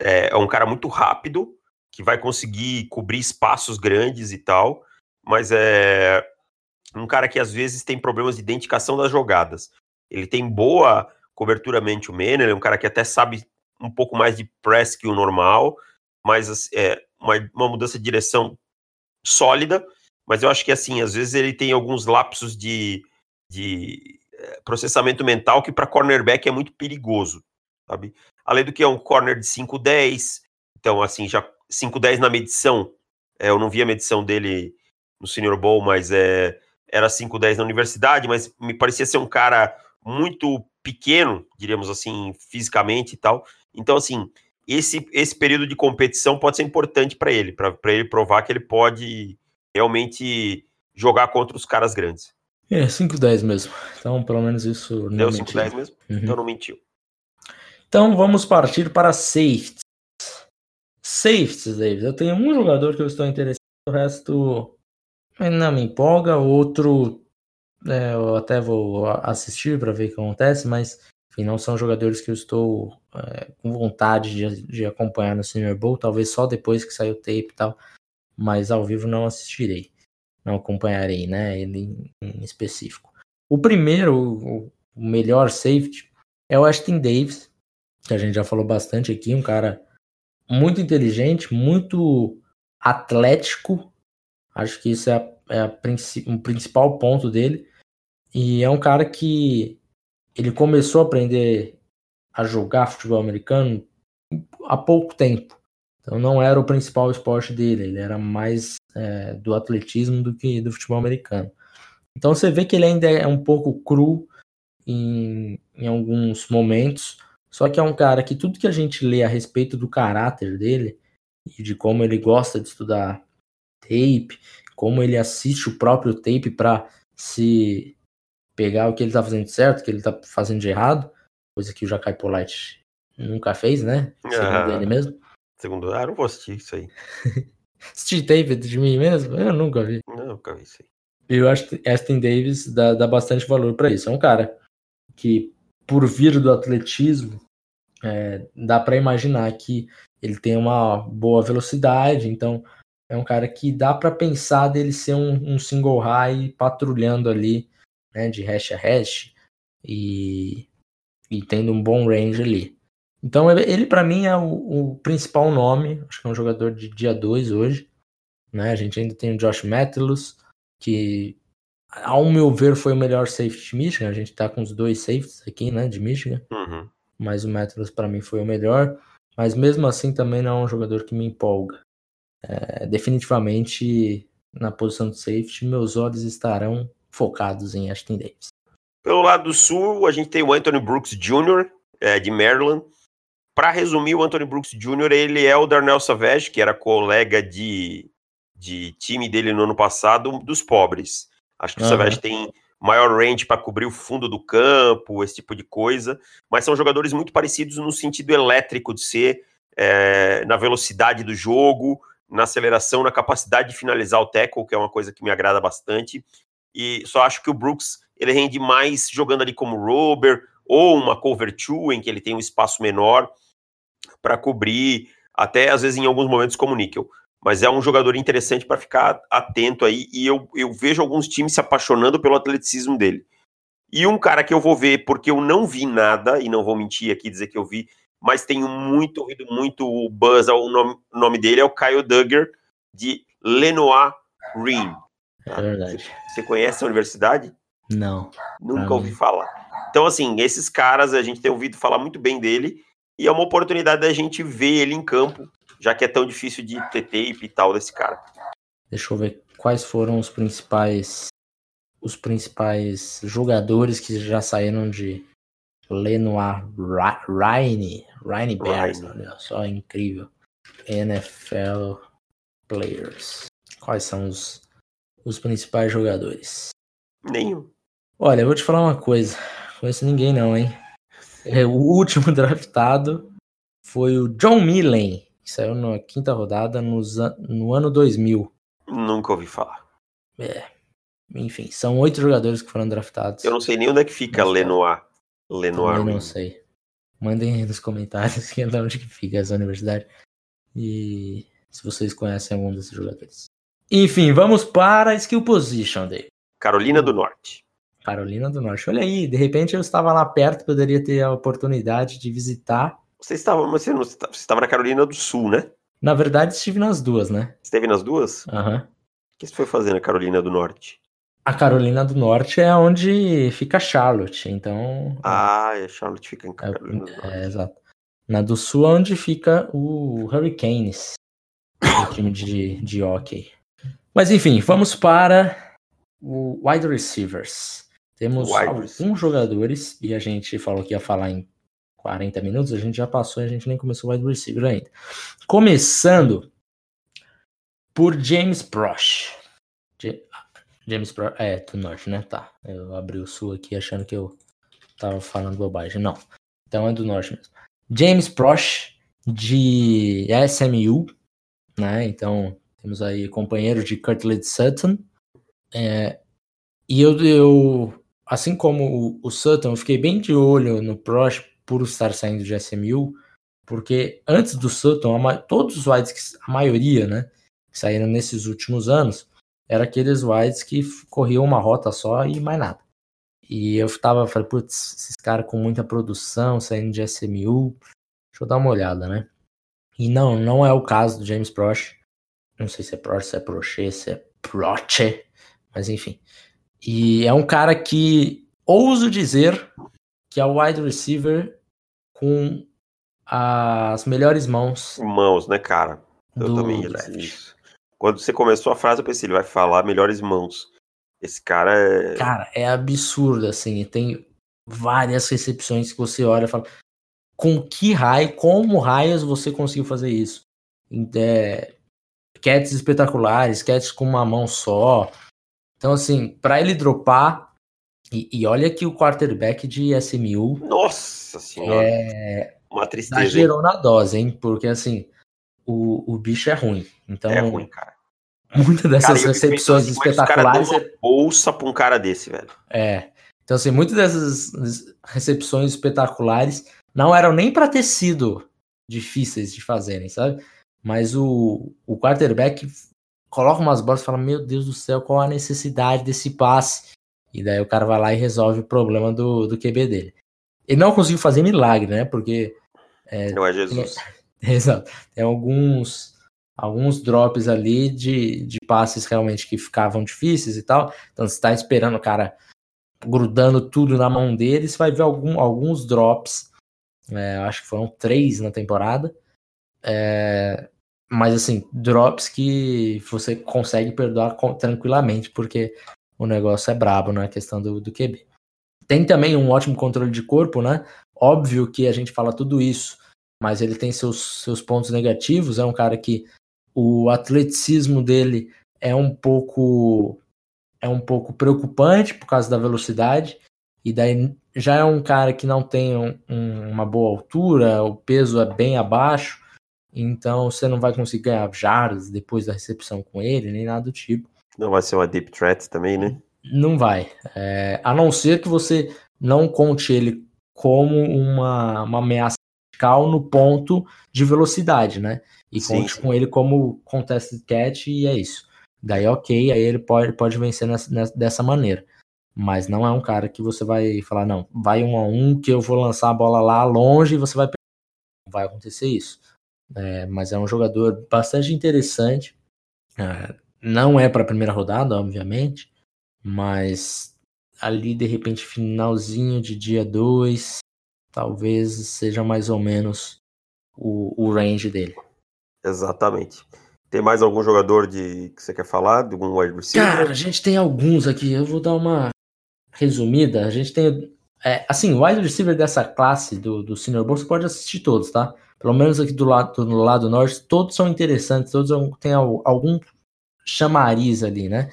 é, é um cara muito rápido, que vai conseguir cobrir espaços grandes e tal, mas é um cara que às vezes tem problemas de identificação das jogadas. Ele tem boa cobertura man-to-man, ele é um cara que até sabe um pouco mais de press que o normal, mas é uma, uma mudança de direção sólida, mas eu acho que assim, às vezes ele tem alguns lapsos de, de é, processamento mental que para cornerback é muito perigoso, sabe? Além do que é um corner de 5-10, então assim, já 5-10 na medição, é, eu não vi a medição dele no Senior Bowl, mas é, era 5-10 na universidade, mas me parecia ser um cara muito pequeno, diríamos assim, fisicamente e tal. Então, assim, esse, esse período de competição pode ser importante para ele, para ele provar que ele pode realmente jogar contra os caras grandes. É, 5-10 mesmo. Então, pelo menos isso não Deu 5-10 mesmo? Uhum. Então não mentiu. Então vamos partir para safeties. Safeties, David. Eu tenho um jogador que eu estou interessado, o resto não me empolga. Outro é, eu até vou assistir para ver o que acontece, mas enfim, não são jogadores que eu estou é, com vontade de, de, acompanhar no Senior Bowl, talvez só depois que sair o tape e tal, mas ao vivo não assistirei, não acompanharei, né, ele em específico. O primeiro, o, o melhor safety é o Ashton Davis, que a gente já falou bastante aqui, um cara muito inteligente, muito atlético, acho que isso é, a, é a um principal ponto dele, e é um cara que ele começou a aprender a jogar futebol americano há pouco tempo. Então não era o principal esporte dele, ele era mais é, do atletismo do que do futebol americano. Então você vê que ele ainda é um pouco cru em, em alguns momentos, só que é um cara que tudo que a gente lê a respeito do caráter dele e de como ele gosta de estudar tape, como ele assiste o próprio tape para se pegar o que ele tá fazendo certo, o que ele tá fazendo de errado, coisa que o Jacai Polite nunca fez, né? Segundo ah, ele mesmo. Segundo, ah, não vou assistir isso aí. Steve David de mim mesmo? Eu nunca vi. Não, nunca vi isso aí. Eu acho que Aston Davis dá, dá bastante valor para isso. É um cara que, por vir do atletismo, é, dá para imaginar que ele tem uma boa velocidade, então é um cara que dá para pensar dele ser um, um single high patrulhando ali né, de hash a hash e, e tendo um bom range ali. Então ele para mim é o, o, principal nome, acho que é um jogador de dia 2 hoje. Né? A gente ainda tem o Josh Metellus, que ao meu ver foi o melhor safety de Michigan. A gente tá com os dois safeties aqui, né, de Michigan. Uhum. Mas o Metellus para mim foi o melhor. Mas mesmo assim também não é um jogador que me empolga. É, definitivamente na posição de safety meus olhos estarão focados em Ashton Davis. Pelo lado do sul, a gente tem o Anthony Brooks Jr., é, de Maryland. Para resumir, o Anthony Brooks Jr., ele é o Darnell Savage, que era colega de, de time dele no ano passado, dos pobres. Acho que uhum. o Savage tem maior range para cobrir o fundo do campo, esse tipo de coisa, mas são jogadores muito parecidos no sentido elétrico de ser, é, na velocidade do jogo, na aceleração, na capacidade de finalizar o tackle, que é uma coisa que me agrada bastante e só acho que o Brooks ele rende mais jogando ali como rover ou uma cover two, em que ele tem um espaço menor para cobrir, até às vezes em alguns momentos como níquel. Mas é um jogador interessante para ficar atento aí, e eu, eu vejo alguns times se apaixonando pelo atleticismo dele. E um cara que eu vou ver, porque eu não vi nada, e não vou mentir aqui dizer que eu vi, mas tenho muito ouvido muito buzz, o nome, o nome dele é o Kyle Duggar, de Lenoir Green. É verdade. Você conhece a universidade? Não. Nunca ouvi falar. Então, assim, esses caras, a gente tem ouvido falar muito bem dele, e é uma oportunidade da gente ver ele em campo, já que é tão difícil de ter tape e tal desse cara. Deixa eu ver quais foram os principais os principais jogadores que já saíram de Lenoir Ryan, Ryan Bears, só, incrível. NFL Players. Quais são os os principais jogadores? Nenhum. Olha, eu vou te falar uma coisa. Conheço ninguém não, hein? É, o último draftado foi o John Millen, que saiu na quinta rodada nos, no ano 2000. Nunca ouvi falar. É. Enfim, são oito jogadores que foram draftados. Eu não sei nem onde é que fica Lenoir. Lenoir. Eu não sei. Mandem aí nos comentários que é de onde que fica essa universidade. E se vocês conhecem algum desses jogadores. Enfim, vamos para a skill position dele. Carolina do Norte. Carolina do Norte. Olha aí, de repente eu estava lá perto, poderia ter a oportunidade de visitar. Você estava, você, não, você estava na Carolina do Sul, né? Na verdade, estive nas duas, né? Esteve nas duas? Aham. Uhum. O que você foi fazer na Carolina do Norte? A Carolina do Norte é onde fica Charlotte, então. Ah, é Charlotte fica em é, Carolina é, do Norte. É, exato. Na do Sul é onde fica o Hurricanes, o time de, de hockey. Mas enfim, vamos para o wide receivers. Temos alguns jogadores, e a gente falou que ia falar em 40 minutos, a gente já passou e a gente nem começou o wide receiver ainda. Começando por James Prosh. James Prosh, é, do norte, né? Tá. Eu abri o sul aqui achando que eu tava falando bobagem. Não. Então é do norte mesmo. James Prosh, de SMU, né? Então temos aí companheiro de Curtlet Sutton. É, e eu, eu, assim como o, o, Sutton, eu fiquei bem de olho no Prosh por estar saindo de SMU, porque antes do Sutton, a, todos os que, a maioria, né, que saíram nesses últimos anos, era aqueles wides que corriam uma rota só e mais nada. E eu tava, falei, putz, esses caras com muita produção, saindo de SMU, deixa eu dar uma olhada, né? E não, não é o caso do James Prosh. Não sei se é Proche, se é Proche, se é Proche, mas enfim. E é um cara que ouso dizer que é o wide receiver com as melhores mãos. Mãos, né, cara? Eu também ia dizer isso. Quando você começou a frase, eu pensei, ele vai falar melhores mãos. Esse cara é. Cara, é absurdo, assim. Tem várias recepções que você olha e fala. Com que raio, como raios você conseguiu fazer isso? É, catches espetaculares, catches com uma mão só. Então, assim, para ele dropar, e, e, olha que o quarterback de SMU. Nossa senhora! É, uma tristeza. Exagerou na dose, hein? Porque, assim, o, o bicho é ruim. Então, é ruim, cara. Muitas dessas cara, recepções espetaculares. Uma bolsa pra um cara desse, velho. É. Então, assim, muitas dessas recepções espetaculares não eram nem para ter sido difíceis de fazerem, sabe? Mas o, o quarterback coloca umas bolas e fala: Meu Deus do céu, qual a necessidade desse passe? E daí o cara vai lá e resolve o problema do, do QB dele. Ele não conseguiu fazer milagre, né? Porque. É, não é Jesus. Tem, exato. Tem alguns, alguns drops ali de, de passes realmente que ficavam difíceis e tal. Então você está esperando o cara grudando tudo na mão dele, você vai ver algum, alguns drops. É, acho que foram três na temporada. É, mas assim, drops que você consegue perdoar tranquilamente, porque o negócio é brabo na é questão do, do QB. Tem também um ótimo controle de corpo, né? Óbvio que a gente fala tudo isso, mas ele tem seus, seus pontos negativos. É um cara que o atleticismo dele é um pouco é um pouco preocupante por causa da velocidade. E daí já é um cara que não tem um, um, uma boa altura, o peso é bem abaixo. Então você não vai conseguir ganhar jardas depois da recepção com ele, nem nada do tipo. Não vai ser uma deep threat também, né? Não vai. É, a não ser que você não conte ele como uma, uma ameaça vertical no ponto de velocidade, né? E sim, conte sim. com ele como contested catch e é isso. Daí ok, aí ele pode, pode vencer nessa, nessa, dessa maneira. Mas não é um cara que você vai falar, não, vai um a um que eu vou lançar a bola lá longe e você vai Não vai acontecer isso. É, mas é um jogador bastante interessante. É, não é para a primeira rodada, obviamente, mas ali de repente finalzinho de dia 2, talvez seja mais ou menos o, o range dele. Exatamente. Tem mais algum jogador de que você quer falar? De algum wide receiver? Cara, a gente tem alguns aqui. Eu vou dar uma resumida. A gente tem. É, assim, o wide receiver dessa classe do, do Senior Bowl, você pode assistir todos, tá? pelo menos aqui do lado, do lado norte, todos são interessantes, todos têm algum chamariz ali, né?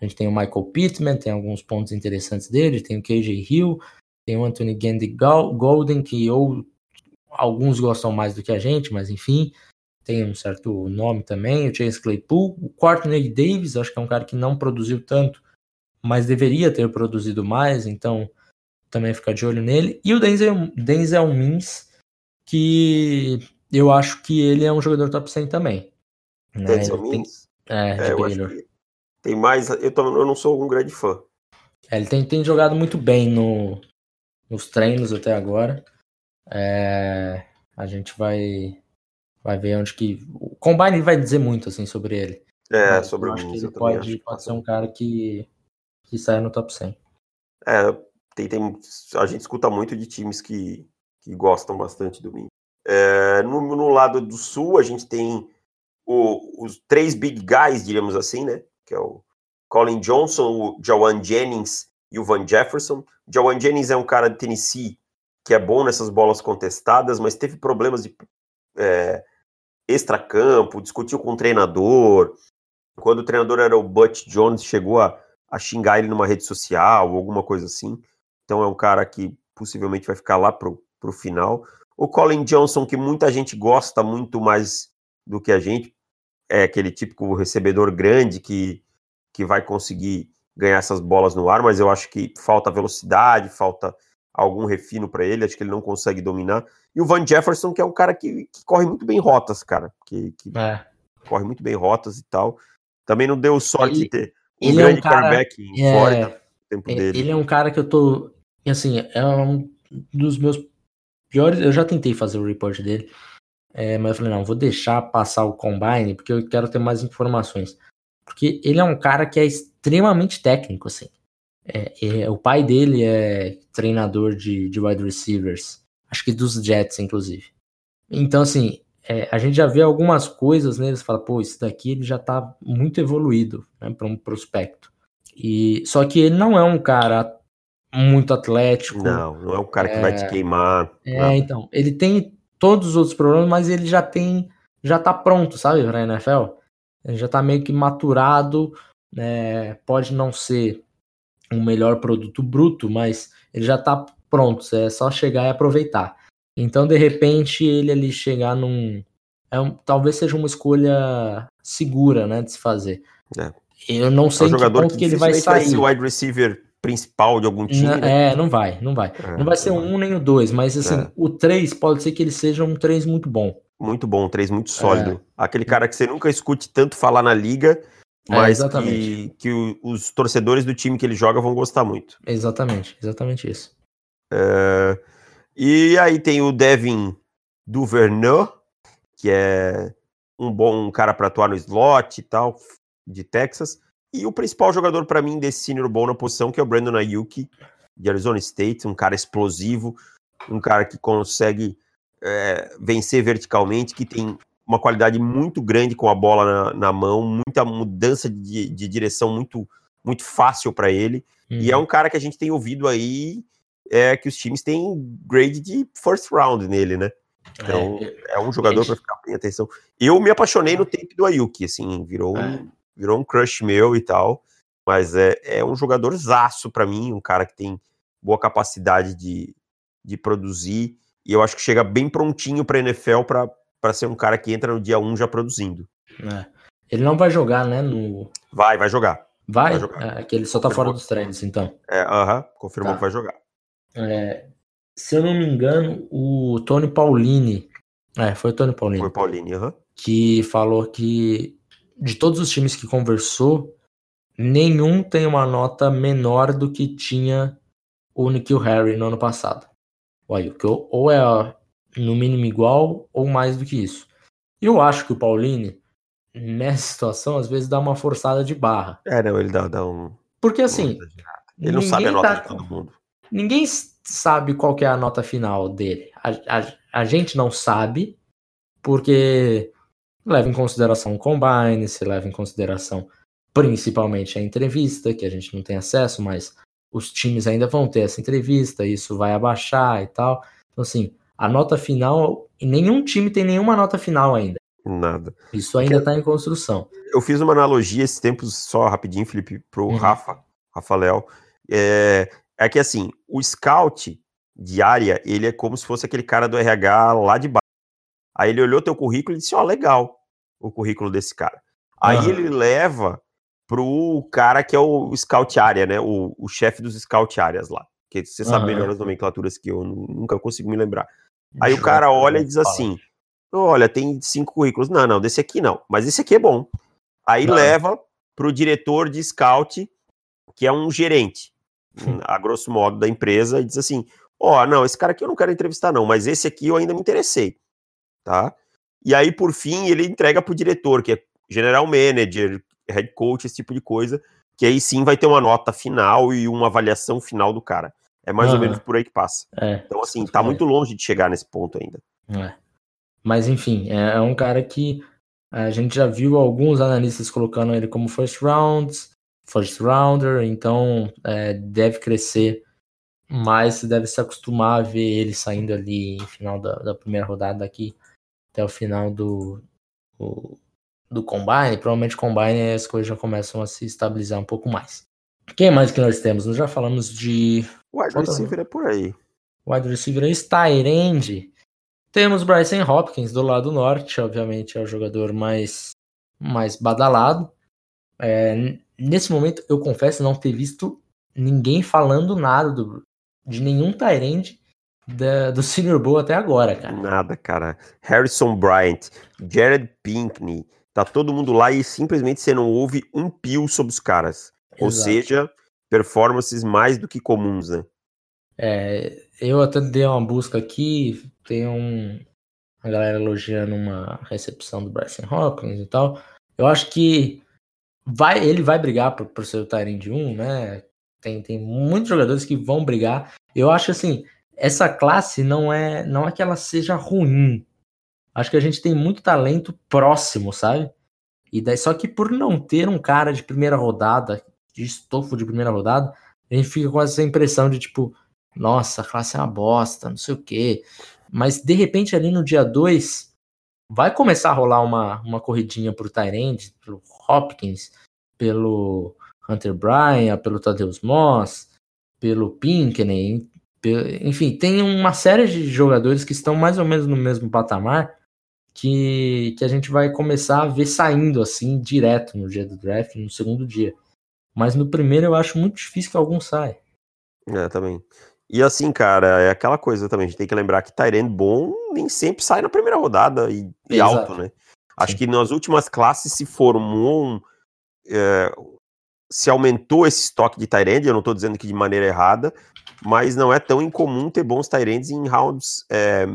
A gente tem o Michael Pittman, tem alguns pontos interessantes dele, tem o KJ Hill, tem o Anthony Gandy Golden, que ou alguns gostam mais do que a gente, mas enfim, tem um certo nome também, o Chase Claypool, o Courtney Davis, acho que é um cara que não produziu tanto, mas deveria ter produzido mais, então também ficar de olho nele, e o Denzel, Denzel Mims, que eu acho que ele é um jogador top 100 também. Né? Tem, é, é eu acho que tem mais. Eu, também, eu não sou um grande fã. É, ele tem, tem jogado muito bem no, nos treinos até agora. É, a gente vai vai ver onde que o Combine vai dizer muito assim sobre ele. É, sobre eu acho que ele pode, pode ser um cara que que sai no top 100. É, tem, tem a gente escuta muito de times que que gostam bastante do Min. É, no, no, lado do sul, a gente tem o, os três big guys, diríamos assim, né? Que é o Colin Johnson, o Jawan Jennings e o Van Jefferson. Jawan Jennings é um cara de Tennessee que é bom nessas bolas contestadas, mas teve problemas de é, extracampo, discutiu com o treinador. Quando o treinador era o Butch Jones, chegou a, a xingar ele numa rede social ou alguma coisa assim. Então é um cara que possivelmente vai ficar lá pro, pro final. O Colin Johnson, que muita gente gosta muito mais do que a gente, é aquele típico recebedor grande que, que vai conseguir ganhar essas bolas no ar, mas eu acho que falta velocidade, falta algum refino para ele, acho que ele não consegue dominar. E o Van Jefferson, que é um cara que, que corre muito bem rotas, cara, que, que é. corre muito bem rotas e tal. Também não deu sorte ele, de ter um ele grande é um cara, quarterback em é, Flórida tempo é, dele. Ele é um cara que eu tô, assim, é um dos meus piores, eu já tentei fazer o report dele, é, mas eu falei, não, vou deixar passar o combine, porque eu quero ter mais informações. Porque ele é um cara que é extremamente técnico, assim. É, é, o pai dele é treinador de, de wide receivers, acho que dos Jets, inclusive. Então, assim, é, a gente já vê algumas coisas neles, né, fala, pô, isso daqui ele já tá muito evoluído né, para um prospecto. E só que ele não é um cara muito atlético. Não, não é um cara que vai te é, queimar. É, não. então, ele tem todos os outros problemas, mas ele já tem, já tá pronto, sabe, para NFL. Ele já tá meio que maturado, né? Pode não ser um melhor produto bruto, mas ele já tá pronto, é só chegar e aproveitar. Então, de repente, ele ali chegar num. É um, talvez seja uma escolha segura, né, de se fazer. É. Eu não sei é um em que ponto que, ele vai sair. Vai ser o wide receiver principal de algum time. né? É, não vai, não vai. É, não vai ser o um nem o dois, mas assim, é. o três pode ser que ele seja um três muito bom. Muito bom, um três muito sólido. É. Aquele cara que você nunca escute tanto falar na liga, é, mas que, que os torcedores do time que ele joga vão gostar muito. Exatamente, exatamente isso. É, e aí tem o Devin Duvernay, que é um bom cara para atuar no slot e tal, de Texas. E o principal jogador para mim desse senior bom na posição, que é o Brandon Ayuk, de Arizona State, um cara explosivo, um cara que consegue é, vencer verticalmente, que tem uma qualidade muito grande com a bola na, na mão, muita mudança de, de, direção muito, muito fácil para ele. Uhum. E é uhum. um cara que a gente tem ouvido aí é que os times têm grade de first round nele, né? Então, é, é um jogador é, para ficar bem atenção. Eu me apaixonei no tempo do Ayuki, assim, virou, é. um, virou um crush meu e tal. Mas é, é um jogador zaço para mim, um cara que tem boa capacidade de, de produzir. E eu acho que chega bem prontinho para NFL para ser um cara que entra no dia 1 já produzindo. É. Ele não vai jogar, né? No... Vai, vai jogar. Vai? vai jogar. É, que ele só tá fora dos treinos, então. É, aham, uh -huh, confirmou tá. que vai jogar. É, se eu não me engano, o Tony Paulini. É, foi o Tony Paulini. Foi Paulini, aham. Que falou que de todos os times que conversou, nenhum tem uma nota menor do que tinha o Nikhil Harry no ano passado. O Ayuk, ou é no mínimo igual ou mais do que isso. Eu acho que o Paulini, nessa situação, às vezes dá uma forçada de barra. É, não, ele dá, dá um. Porque assim. Ele não sabe a nota tá... de todo mundo. Ninguém sabe qual é a nota final dele. A, a, a, gente não sabe, porque leva em consideração o combine, se leva em consideração principalmente a entrevista, que a gente não tem acesso, mas os times ainda vão ter essa entrevista, isso vai abaixar e tal. Então, assim, a nota final, nenhum time tem nenhuma nota final ainda. Nada. Isso ainda está em construção. Eu fiz uma analogia esses tempos, só rapidinho, Felipe, pro uhum. Rafa, Rafa Léo. É, é que assim, o scout de área, ele é como se fosse aquele cara do RH lá de baixo. Aí ele olhou teu currículo e disse: Ó, oh, legal o currículo desse cara. Aí uhum. ele leva pro cara que é o scout área, né? O, o chefe dos scout áreas lá. Que você sabe melhor as nomenclaturas que eu nunca consigo me lembrar. Aí o cara olha e diz assim: Olha, tem cinco currículos. Não, não, desse aqui não. Mas esse aqui é bom. Aí não. leva pro diretor de scout, que é um gerente a grosso modo, da empresa e diz assim: ó, oh, não, esse cara aqui eu não quero entrevistar, não, mas esse aqui eu ainda me interessei, tá? E aí, por fim, ele entrega pro diretor, que é general manager, head coach, esse tipo de coisa, que aí sim vai ter uma nota final e uma avaliação final do cara. É mais ou menos por aí que passa. É, então, assim, tá muito longe de chegar nesse ponto ainda. É. Mas, enfim, é, é um cara que a gente já viu alguns analistas colocando ele como first rounds, first rounder, então é, deve crescer mais, você deve se acostumar a ver ele saindo ali em final da, da primeira rodada daqui até o final do, do, do Combine. Provavelmente Combine as coisas já começam a se estabilizar um pouco mais. Quem mais que nós temos? Nós já falamos de. Wide receiver é por aí. Wide receiver é Styrande. Temos Bryson Hopkins do lado norte, obviamente é o jogador mais, mais badalado. É, nesse momento, eu confesso não ter visto ninguém falando nada do, de nenhum Tyrande do Senior Bowl até agora, cara. Nada, cara. Harrison Bryant, Jared Pinkney, tá todo mundo lá e simplesmente você não ouve um pio sobre os caras. Exato. Ou seja, performances mais do que comuns, né? É, eu até dei uma busca aqui, tem um, a galera elogiando uma recepção do Bryson Hopkins e tal. Eu acho que vai, ele vai brigar por, por ser o Tyrande 1, né? Tem, tem muitos jogadores que vão brigar. Eu acho assim, essa classe não é, não é que ela seja ruim. Acho que a gente tem muito talento próximo, sabe? E daí, só que por não ter um cara de primeira rodada, de estofo de primeira rodada, a gente fica com essa impressão de tipo, nossa, a classe é uma bosta, não sei o quê. Mas de repente ali no dia 2 vai começar a rolar uma, uma corridinha pro Tyrande, pelo Hopkins, pelo Hunter Bryan, pelo Tadeusz Moss, pelo Pinkney, enfim, tem uma série de jogadores que estão mais ou menos no mesmo patamar que, que a gente vai começar a ver saindo assim direto no dia do draft, no segundo dia. Mas no primeiro eu acho muito difícil que algum saia. É, também. E assim, cara, é aquela coisa também, a gente tem que lembrar que Tyrande bom nem sempre sai na primeira rodada e, e alto, né? Acho Sim. que nas últimas classes se formou um, é, se aumentou esse estoque de Tyrande, eu não estou dizendo que de maneira errada, mas não é tão incomum ter bons Tyrands em rounds é,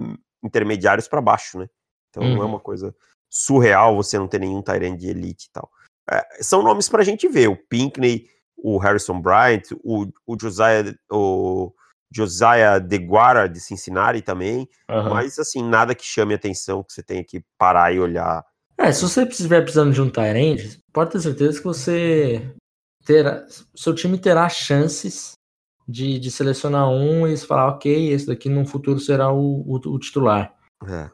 intermediários para baixo, né? Então uhum. não é uhum. uma coisa surreal você não ter nenhum Tyrand de elite e tal. É, são nomes para a gente ver, o Pinkney, o Harrison Bryant, o, o Josiah, o Josiah DeGuara de Cincinnati também, uhum. mas assim, nada que chame atenção, que você tenha que parar e olhar. É, se você estiver precisando de um Tyrant, pode ter certeza que você terá, seu time terá chances de, de selecionar um e falar, ok, esse daqui no futuro será o, o, o titular. É.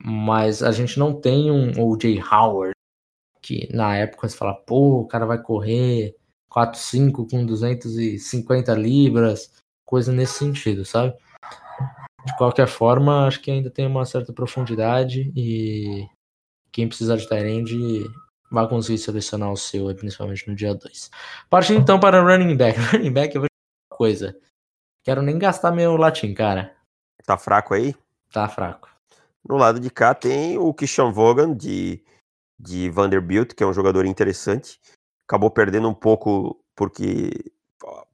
Mas a gente não tem um O.J. Howard, que na época você fala, pô, o cara vai correr 4-5 com 250 libras, coisa nesse sentido, sabe? De qualquer forma, acho que ainda tem uma certa profundidade e quem precisar de Tyrande vai conseguir selecionar o seu, principalmente no dia 2. Partindo então para running back. Running back, eu vou coisa. Quero nem gastar meu latim, cara. Tá fraco aí? Tá fraco. No lado de cá tem o Christian Vogan, de, de Vanderbilt, que é um jogador interessante. Acabou perdendo um pouco porque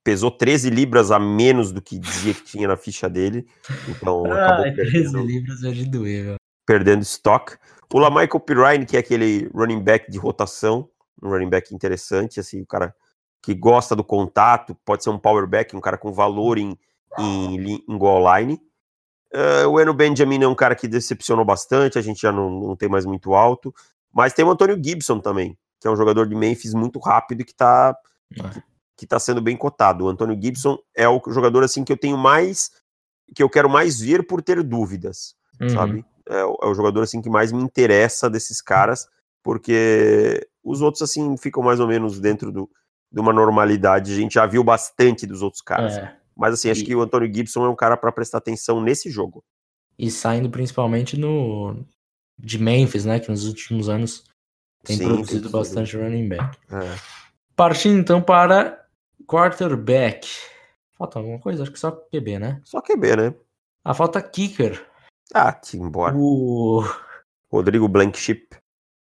pesou 13 libras a menos do que dizia que tinha na ficha dele. Então ah, acabou perdendo, 13 libras é de doer, meu. Perdendo estoque. O Lamichael Pirine, que é aquele running back de rotação, um running back interessante, assim, o cara que gosta do contato, pode ser um power back, um cara com valor em, em, em goal line. Uh, o Eno Benjamin é um cara que decepcionou bastante, a gente já não, não tem mais muito alto. Mas tem o Antônio Gibson também, que é um jogador de Memphis muito rápido e que está que, que tá sendo bem cotado. O Antônio Gibson é o jogador assim que eu tenho mais que eu quero mais ver por ter dúvidas, uhum. sabe? É, é, o jogador assim que mais me interessa desses caras, porque os outros assim ficam mais ou menos dentro do, de uma normalidade. A gente já viu bastante dos outros caras. É. Mas assim, acho e... que o Antônio Gibson é um cara para prestar atenção nesse jogo. E saindo principalmente no de Memphis, né, que nos últimos anos tem Sim, produzido tem bastante running back. É. Partindo então para quarterback. Falta alguma coisa? Acho que só QB, né? Só QB, né? A falta kicker. Ah, que embora. O Rodrigo Blankenship.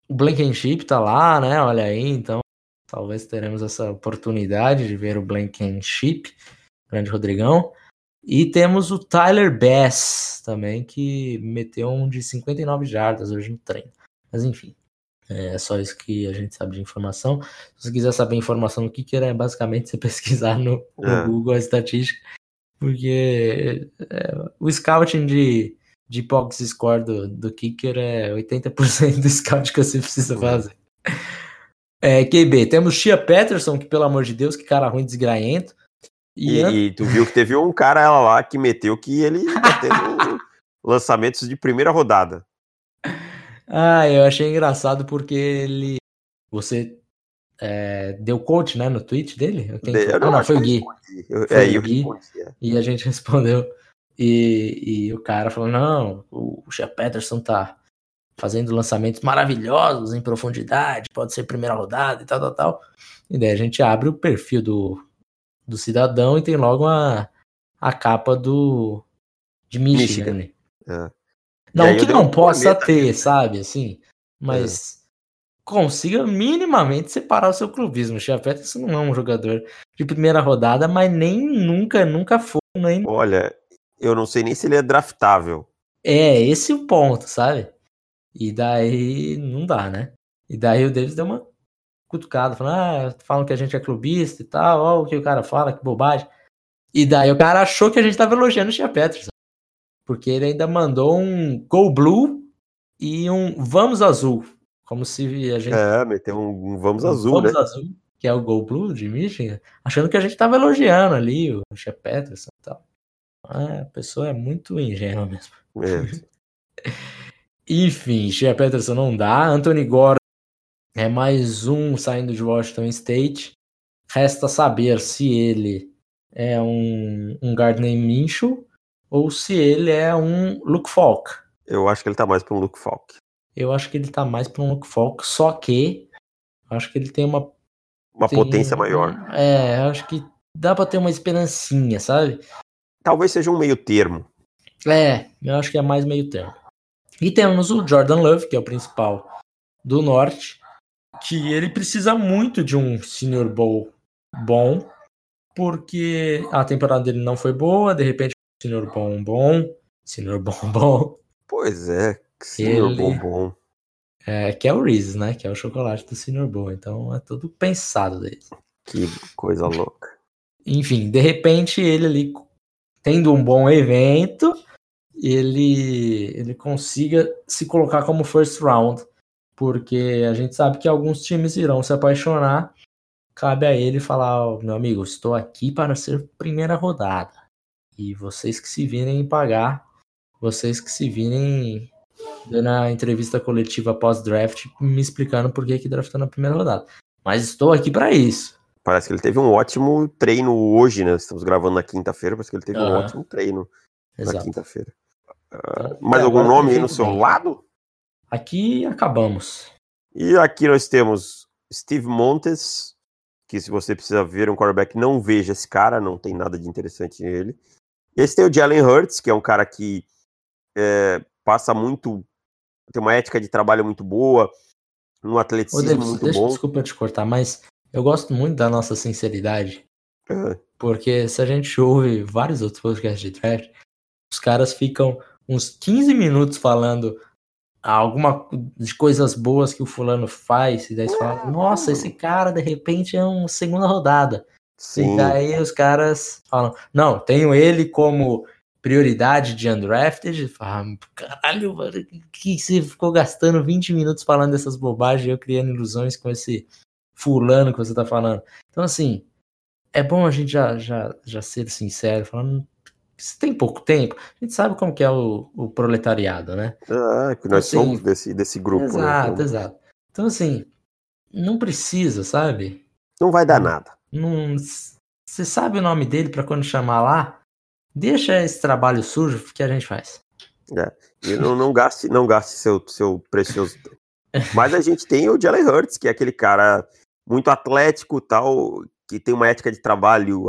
O Blankenship tá lá, né? Olha aí, então Talvez teremos essa oportunidade de ver o Blankenship, grande Rodrigão. E temos o Tyler Bass também, que meteu um de 59 jardas hoje no treino. Mas enfim, é só isso que a gente sabe de informação. Se você quiser saber informação do Kicker, é basicamente você pesquisar no, no é. Google a estatística, porque é, o scouting de, de box score do, do Kicker é 80% do scout que você precisa fazer. É, QB, temos Tia Peterson, que pelo amor de Deus, que cara ruim, desgraento. E, e, e tu viu que teve um cara lá que meteu que ele tá tendo lançamentos de primeira rodada. Ah, eu achei engraçado porque ele. Você é, deu coach, né, no tweet dele? Quem foi? não, ah, não foi o Gui. Eu, foi é, o Gui, é. E a gente respondeu. E, e o cara falou: não, o Shea Peterson tá fazendo lançamentos maravilhosos em profundidade, pode ser primeira rodada e tal, tal, tal. E daí a gente abre o perfil do, do cidadão e tem logo a, a capa do de Michigan. Michigan. É. Não que não possa ter, sabe, assim, mas é. consiga minimamente separar o seu clubismo. O Peterson não é um jogador de primeira rodada, mas nem nunca, nunca foi. Nem... Olha, eu não sei nem se ele é draftável. É, esse é o ponto, sabe? E daí não dá, né? E daí o Davis deu uma cutucada, falando, ah, falam que a gente é clubista e tal, ó, o que o cara fala, que bobagem. E daí o cara achou que a gente tava elogiando o Tia Peterson. Porque ele ainda mandou um Go Blue e um Vamos Azul. Como se a gente. É, meteu um, Vamos um Azul, Vamos né? Azul, que é o Go Blue de Michigan, achando que a gente tava elogiando ali o Tia Peterson e tal. Ah, a pessoa é muito ingênua mesmo. É. Enfim, Shea Peterson não dá. Anthony Gordon é mais um saindo de Washington State. Resta saber se ele é um, um Gardner Minshew ou se ele é um Luke Falk. Eu acho que ele tá mais para um Luke Falk. Eu acho que ele tá mais para um Luke Falk, só que acho que ele tem uma uma tem, potência maior. É, acho que dá para ter uma esperancinha, sabe? Talvez seja um meio termo. É, eu acho que é mais meio termo. E temos o Jordan Love, que é o principal do Norte, que ele precisa muito de um Senior Bowl bom, porque a temporada dele não foi boa, de repente um Senior Bowl bom, Senior Bowl bom. Pois é, Senior ele... Bowl bom. É, que é o Reese's, né? Que é o chocolate do Senior Bowl. Então é tudo pensado dele. Que coisa louca. Enfim, de repente ele ali tendo um bom evento, ele, ele consiga se colocar como first round, porque a gente sabe que alguns times irão se apaixonar. Cabe a ele falar: oh, meu amigo, estou aqui para ser primeira rodada. E vocês que se virem pagar, vocês que se virem na entrevista coletiva pós-draft me explicando por que, que draftou na primeira rodada. Mas estou aqui para isso. Parece que ele teve um ótimo treino hoje, né? Estamos gravando na quinta-feira, parece que ele teve uhum. um ótimo treino Exato. na quinta-feira. Uh, mais algum nome aí no seu bem. lado? Aqui acabamos. E aqui nós temos Steve Montes, que se você precisa ver um quarterback, não veja esse cara, não tem nada de interessante nele. E esse tem o Jalen Hurts, que é um cara que é, passa muito, tem uma ética de trabalho muito boa, um atleticismo Davis, muito deixa, bom. Desculpa te cortar, mas eu gosto muito da nossa sinceridade. Uhum. Porque se a gente ouve vários outros podcasts de draft, os caras ficam uns 15 minutos falando alguma de coisas boas que o fulano faz, e daí você fala, nossa, esse cara de repente é uma segunda rodada. Sim. E daí os caras falam, não, tenho ele como prioridade de undrafted. Fala, caralho, mano, que você ficou gastando 20 minutos falando dessas bobagens e eu criando ilusões com esse fulano que você tá falando. Então, assim, é bom a gente já, já, já ser sincero, falando, você tem pouco tempo, a gente sabe como que é o, o proletariado, né? Ah, que nós então, assim, somos desse, desse grupo. Né, exato, né? exato. Então, assim, não precisa, sabe? Não vai dar nada. Não, você sabe o nome dele para quando chamar lá? Deixa esse trabalho sujo que a gente faz. É, e não, não gaste, não gaste seu, seu precioso tempo. Mas a gente tem o Jalen Hurts, que é aquele cara muito atlético tal, que tem uma ética de trabalho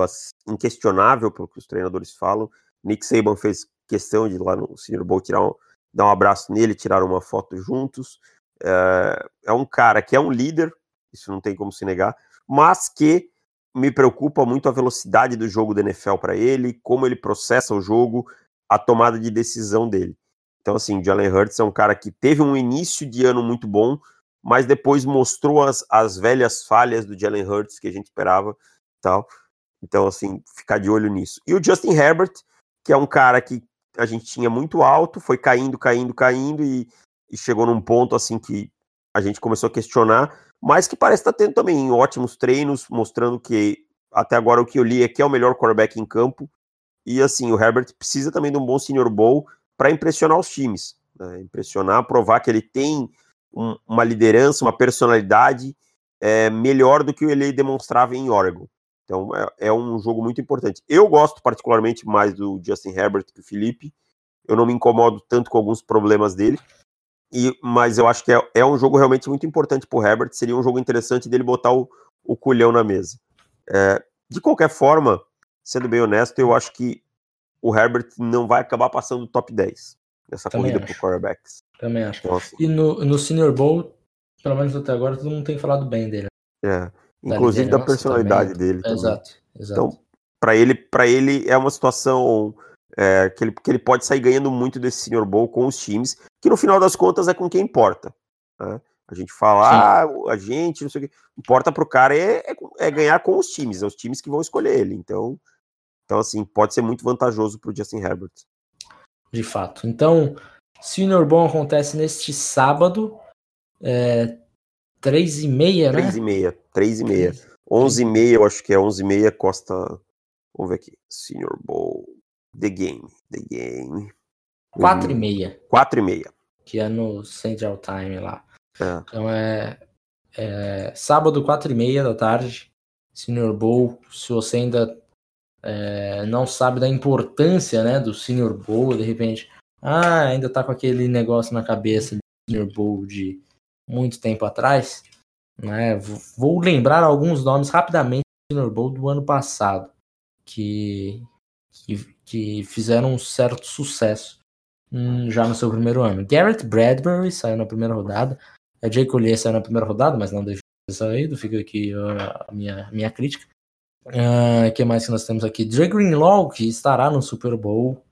inquestionável, pelo que os treinadores falam. Nick Saban fez questão de lá no Senior Bowl tirar um, dar um abraço nele, tirar uma foto juntos. É, é um cara que é um líder, isso não tem como se negar, mas que me preocupa muito a velocidade do jogo da NFL para ele, como ele processa o jogo, a tomada de decisão dele. Então, assim, Jalen Hurts é um cara que teve um início de ano muito bom, mas depois mostrou as, as velhas falhas do Jalen Hurts que a gente esperava tal. Então, assim, ficar de olho nisso. E o Justin Herbert, que é um cara que a gente tinha muito alto, foi caindo, caindo, caindo e, e chegou num ponto assim que a gente começou a questionar, mas que parece estar tendo também ótimos treinos, mostrando que até agora o que eu li é que é o melhor quarterback em campo. E assim, o Herbert precisa também de um bom Senior Bowl para impressionar os times. Né? Impressionar, provar que ele tem um, uma liderança, uma personalidade é, melhor do que ele demonstrava em Oregon. Então é, é, um jogo muito importante. Eu gosto particularmente mais do Justin Herbert que o Felipe. Eu não me incomodo tanto com alguns problemas dele. E, mas eu acho que é, é um jogo realmente muito importante para o Herbert. Seria um jogo interessante dele botar o, o culhão na mesa. É, de qualquer forma, sendo bem honesto, eu acho que o Herbert não vai acabar passando do top 10 nessa Também corrida por quarterbacks. Também acho. Então, assim, e no, no Senior Bowl, pelo menos até agora, todo mundo tem falado bem dele. É. Inclusive da, da personalidade também. dele. Exato, exato. Então, para ele, para ele é uma situação é, que, ele, que ele pode sair ganhando muito desse Senior Bowl com os times, que no final das contas é com quem importa. Né? A gente fala, ah, a gente, não sei o que. Importa pro cara é, é, é, ganhar com os times, é os times que vão escolher ele. Então, então assim, pode ser muito vantajoso pro Justin Herbert. De fato. Então, Senior Bowl acontece neste sábado. É, Três e meia, né? Três e meia, três e meia. Onze e meia, eu acho que é onze e meia, Costa... Vamos ver aqui. Senior Bowl, The Game, The Game. Quatro e meia. Quatro e meia. Que é no Central Time lá. É. Então é, é, sábado, quatro e meia da tarde, Senior Bowl. Se você ainda é, não sabe da importância né, do Senior Bowl, de repente, ah, ainda tá com aquele negócio na cabeça do Senior Bowl de muito tempo atrás, né? Vou lembrar alguns nomes rapidamente do Senior Bowl do ano passado, que, que, que fizeram um certo sucesso hum, já no seu primeiro ano. Garrett Bradbury saiu na primeira rodada, a Jay Collier saiu na primeira rodada, mas não deixou de sair, fica aqui a minha, minha crítica. O uh, que mais que nós temos aqui? Dre Greenlaw, que estará no Super Bowl.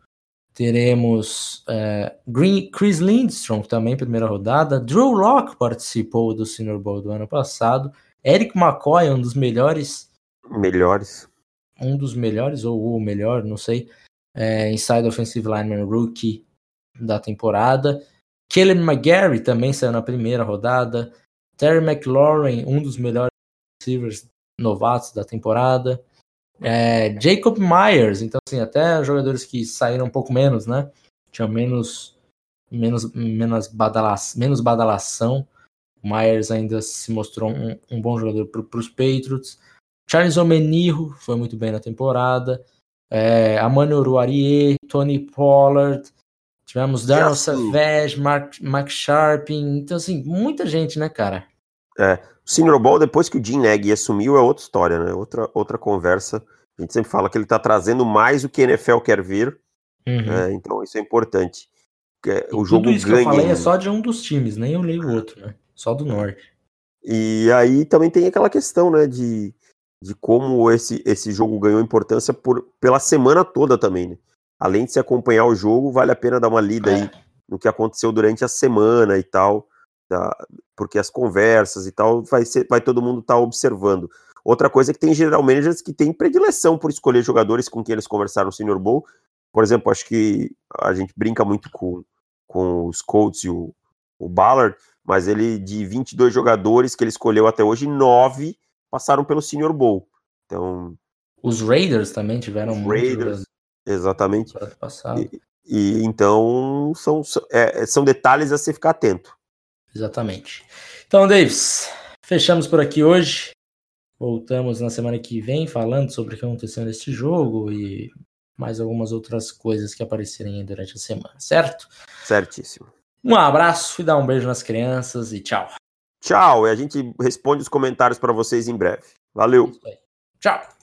Teremos é, Green, Chris Lindstrom, também primeira rodada. Drew Locke participou do Senior Bowl do ano passado. Eric McCoy, um dos melhores. Melhores. Um dos melhores, ou o melhor, não sei. É, inside Offensive Lineman Rookie da temporada. Kellen McGarry também saiu na primeira rodada. Terry McLaurin, um dos melhores receivers novatos da temporada. É, Jacob Myers, então assim, até jogadores que saíram um pouco menos, né? Tinham menos menos menos, badala, menos badalação. O Myers ainda se mostrou um, um bom jogador para os Patriots. Charles Omenirro foi muito bem na temporada. É, Amani Oruarie, Tony Pollard. Tivemos Darnell Savage, Mark, Mark Sharping. Então, assim, muita gente, né, cara? É, o Senior Ball, depois que o Jim Nagy assumiu, é outra história, né? Outra, outra conversa. A gente sempre fala que ele está trazendo mais o que a NFL quer ver. Uhum. É, então isso é importante. É, o jogo tudo isso ganha... que eu falei é só de um dos times, nem eu leio o outro, né? Só do norte. E aí também tem aquela questão, né, de, de como esse, esse jogo ganhou importância por, pela semana toda também, né? Além de se acompanhar o jogo, vale a pena dar uma lida é. aí no que aconteceu durante a semana e tal da, porque as conversas e tal vai, ser, vai todo mundo estar tá observando. Outra coisa é que tem general managers que têm predileção por escolher jogadores com quem eles conversaram no Senior Bowl. Por exemplo, acho que a gente brinca muito com, com os Colts e o, o Ballard, mas ele, de 22 jogadores que ele escolheu até hoje, nove passaram pelo Senior Bowl. Então. Os Raiders também tiveram os Raiders, exatamente. E, e, então são, é, são detalhes a se ficar atento. Exatamente. Então, Davis, fechamos por aqui hoje. Voltamos na semana que vem falando sobre o que aconteceu neste jogo e mais algumas outras coisas que aparecerem durante a semana, certo? Certíssimo. Um abraço e dá um beijo nas crianças e tchau. Tchau, e a gente responde os comentários para vocês em breve. Valeu. Tchau.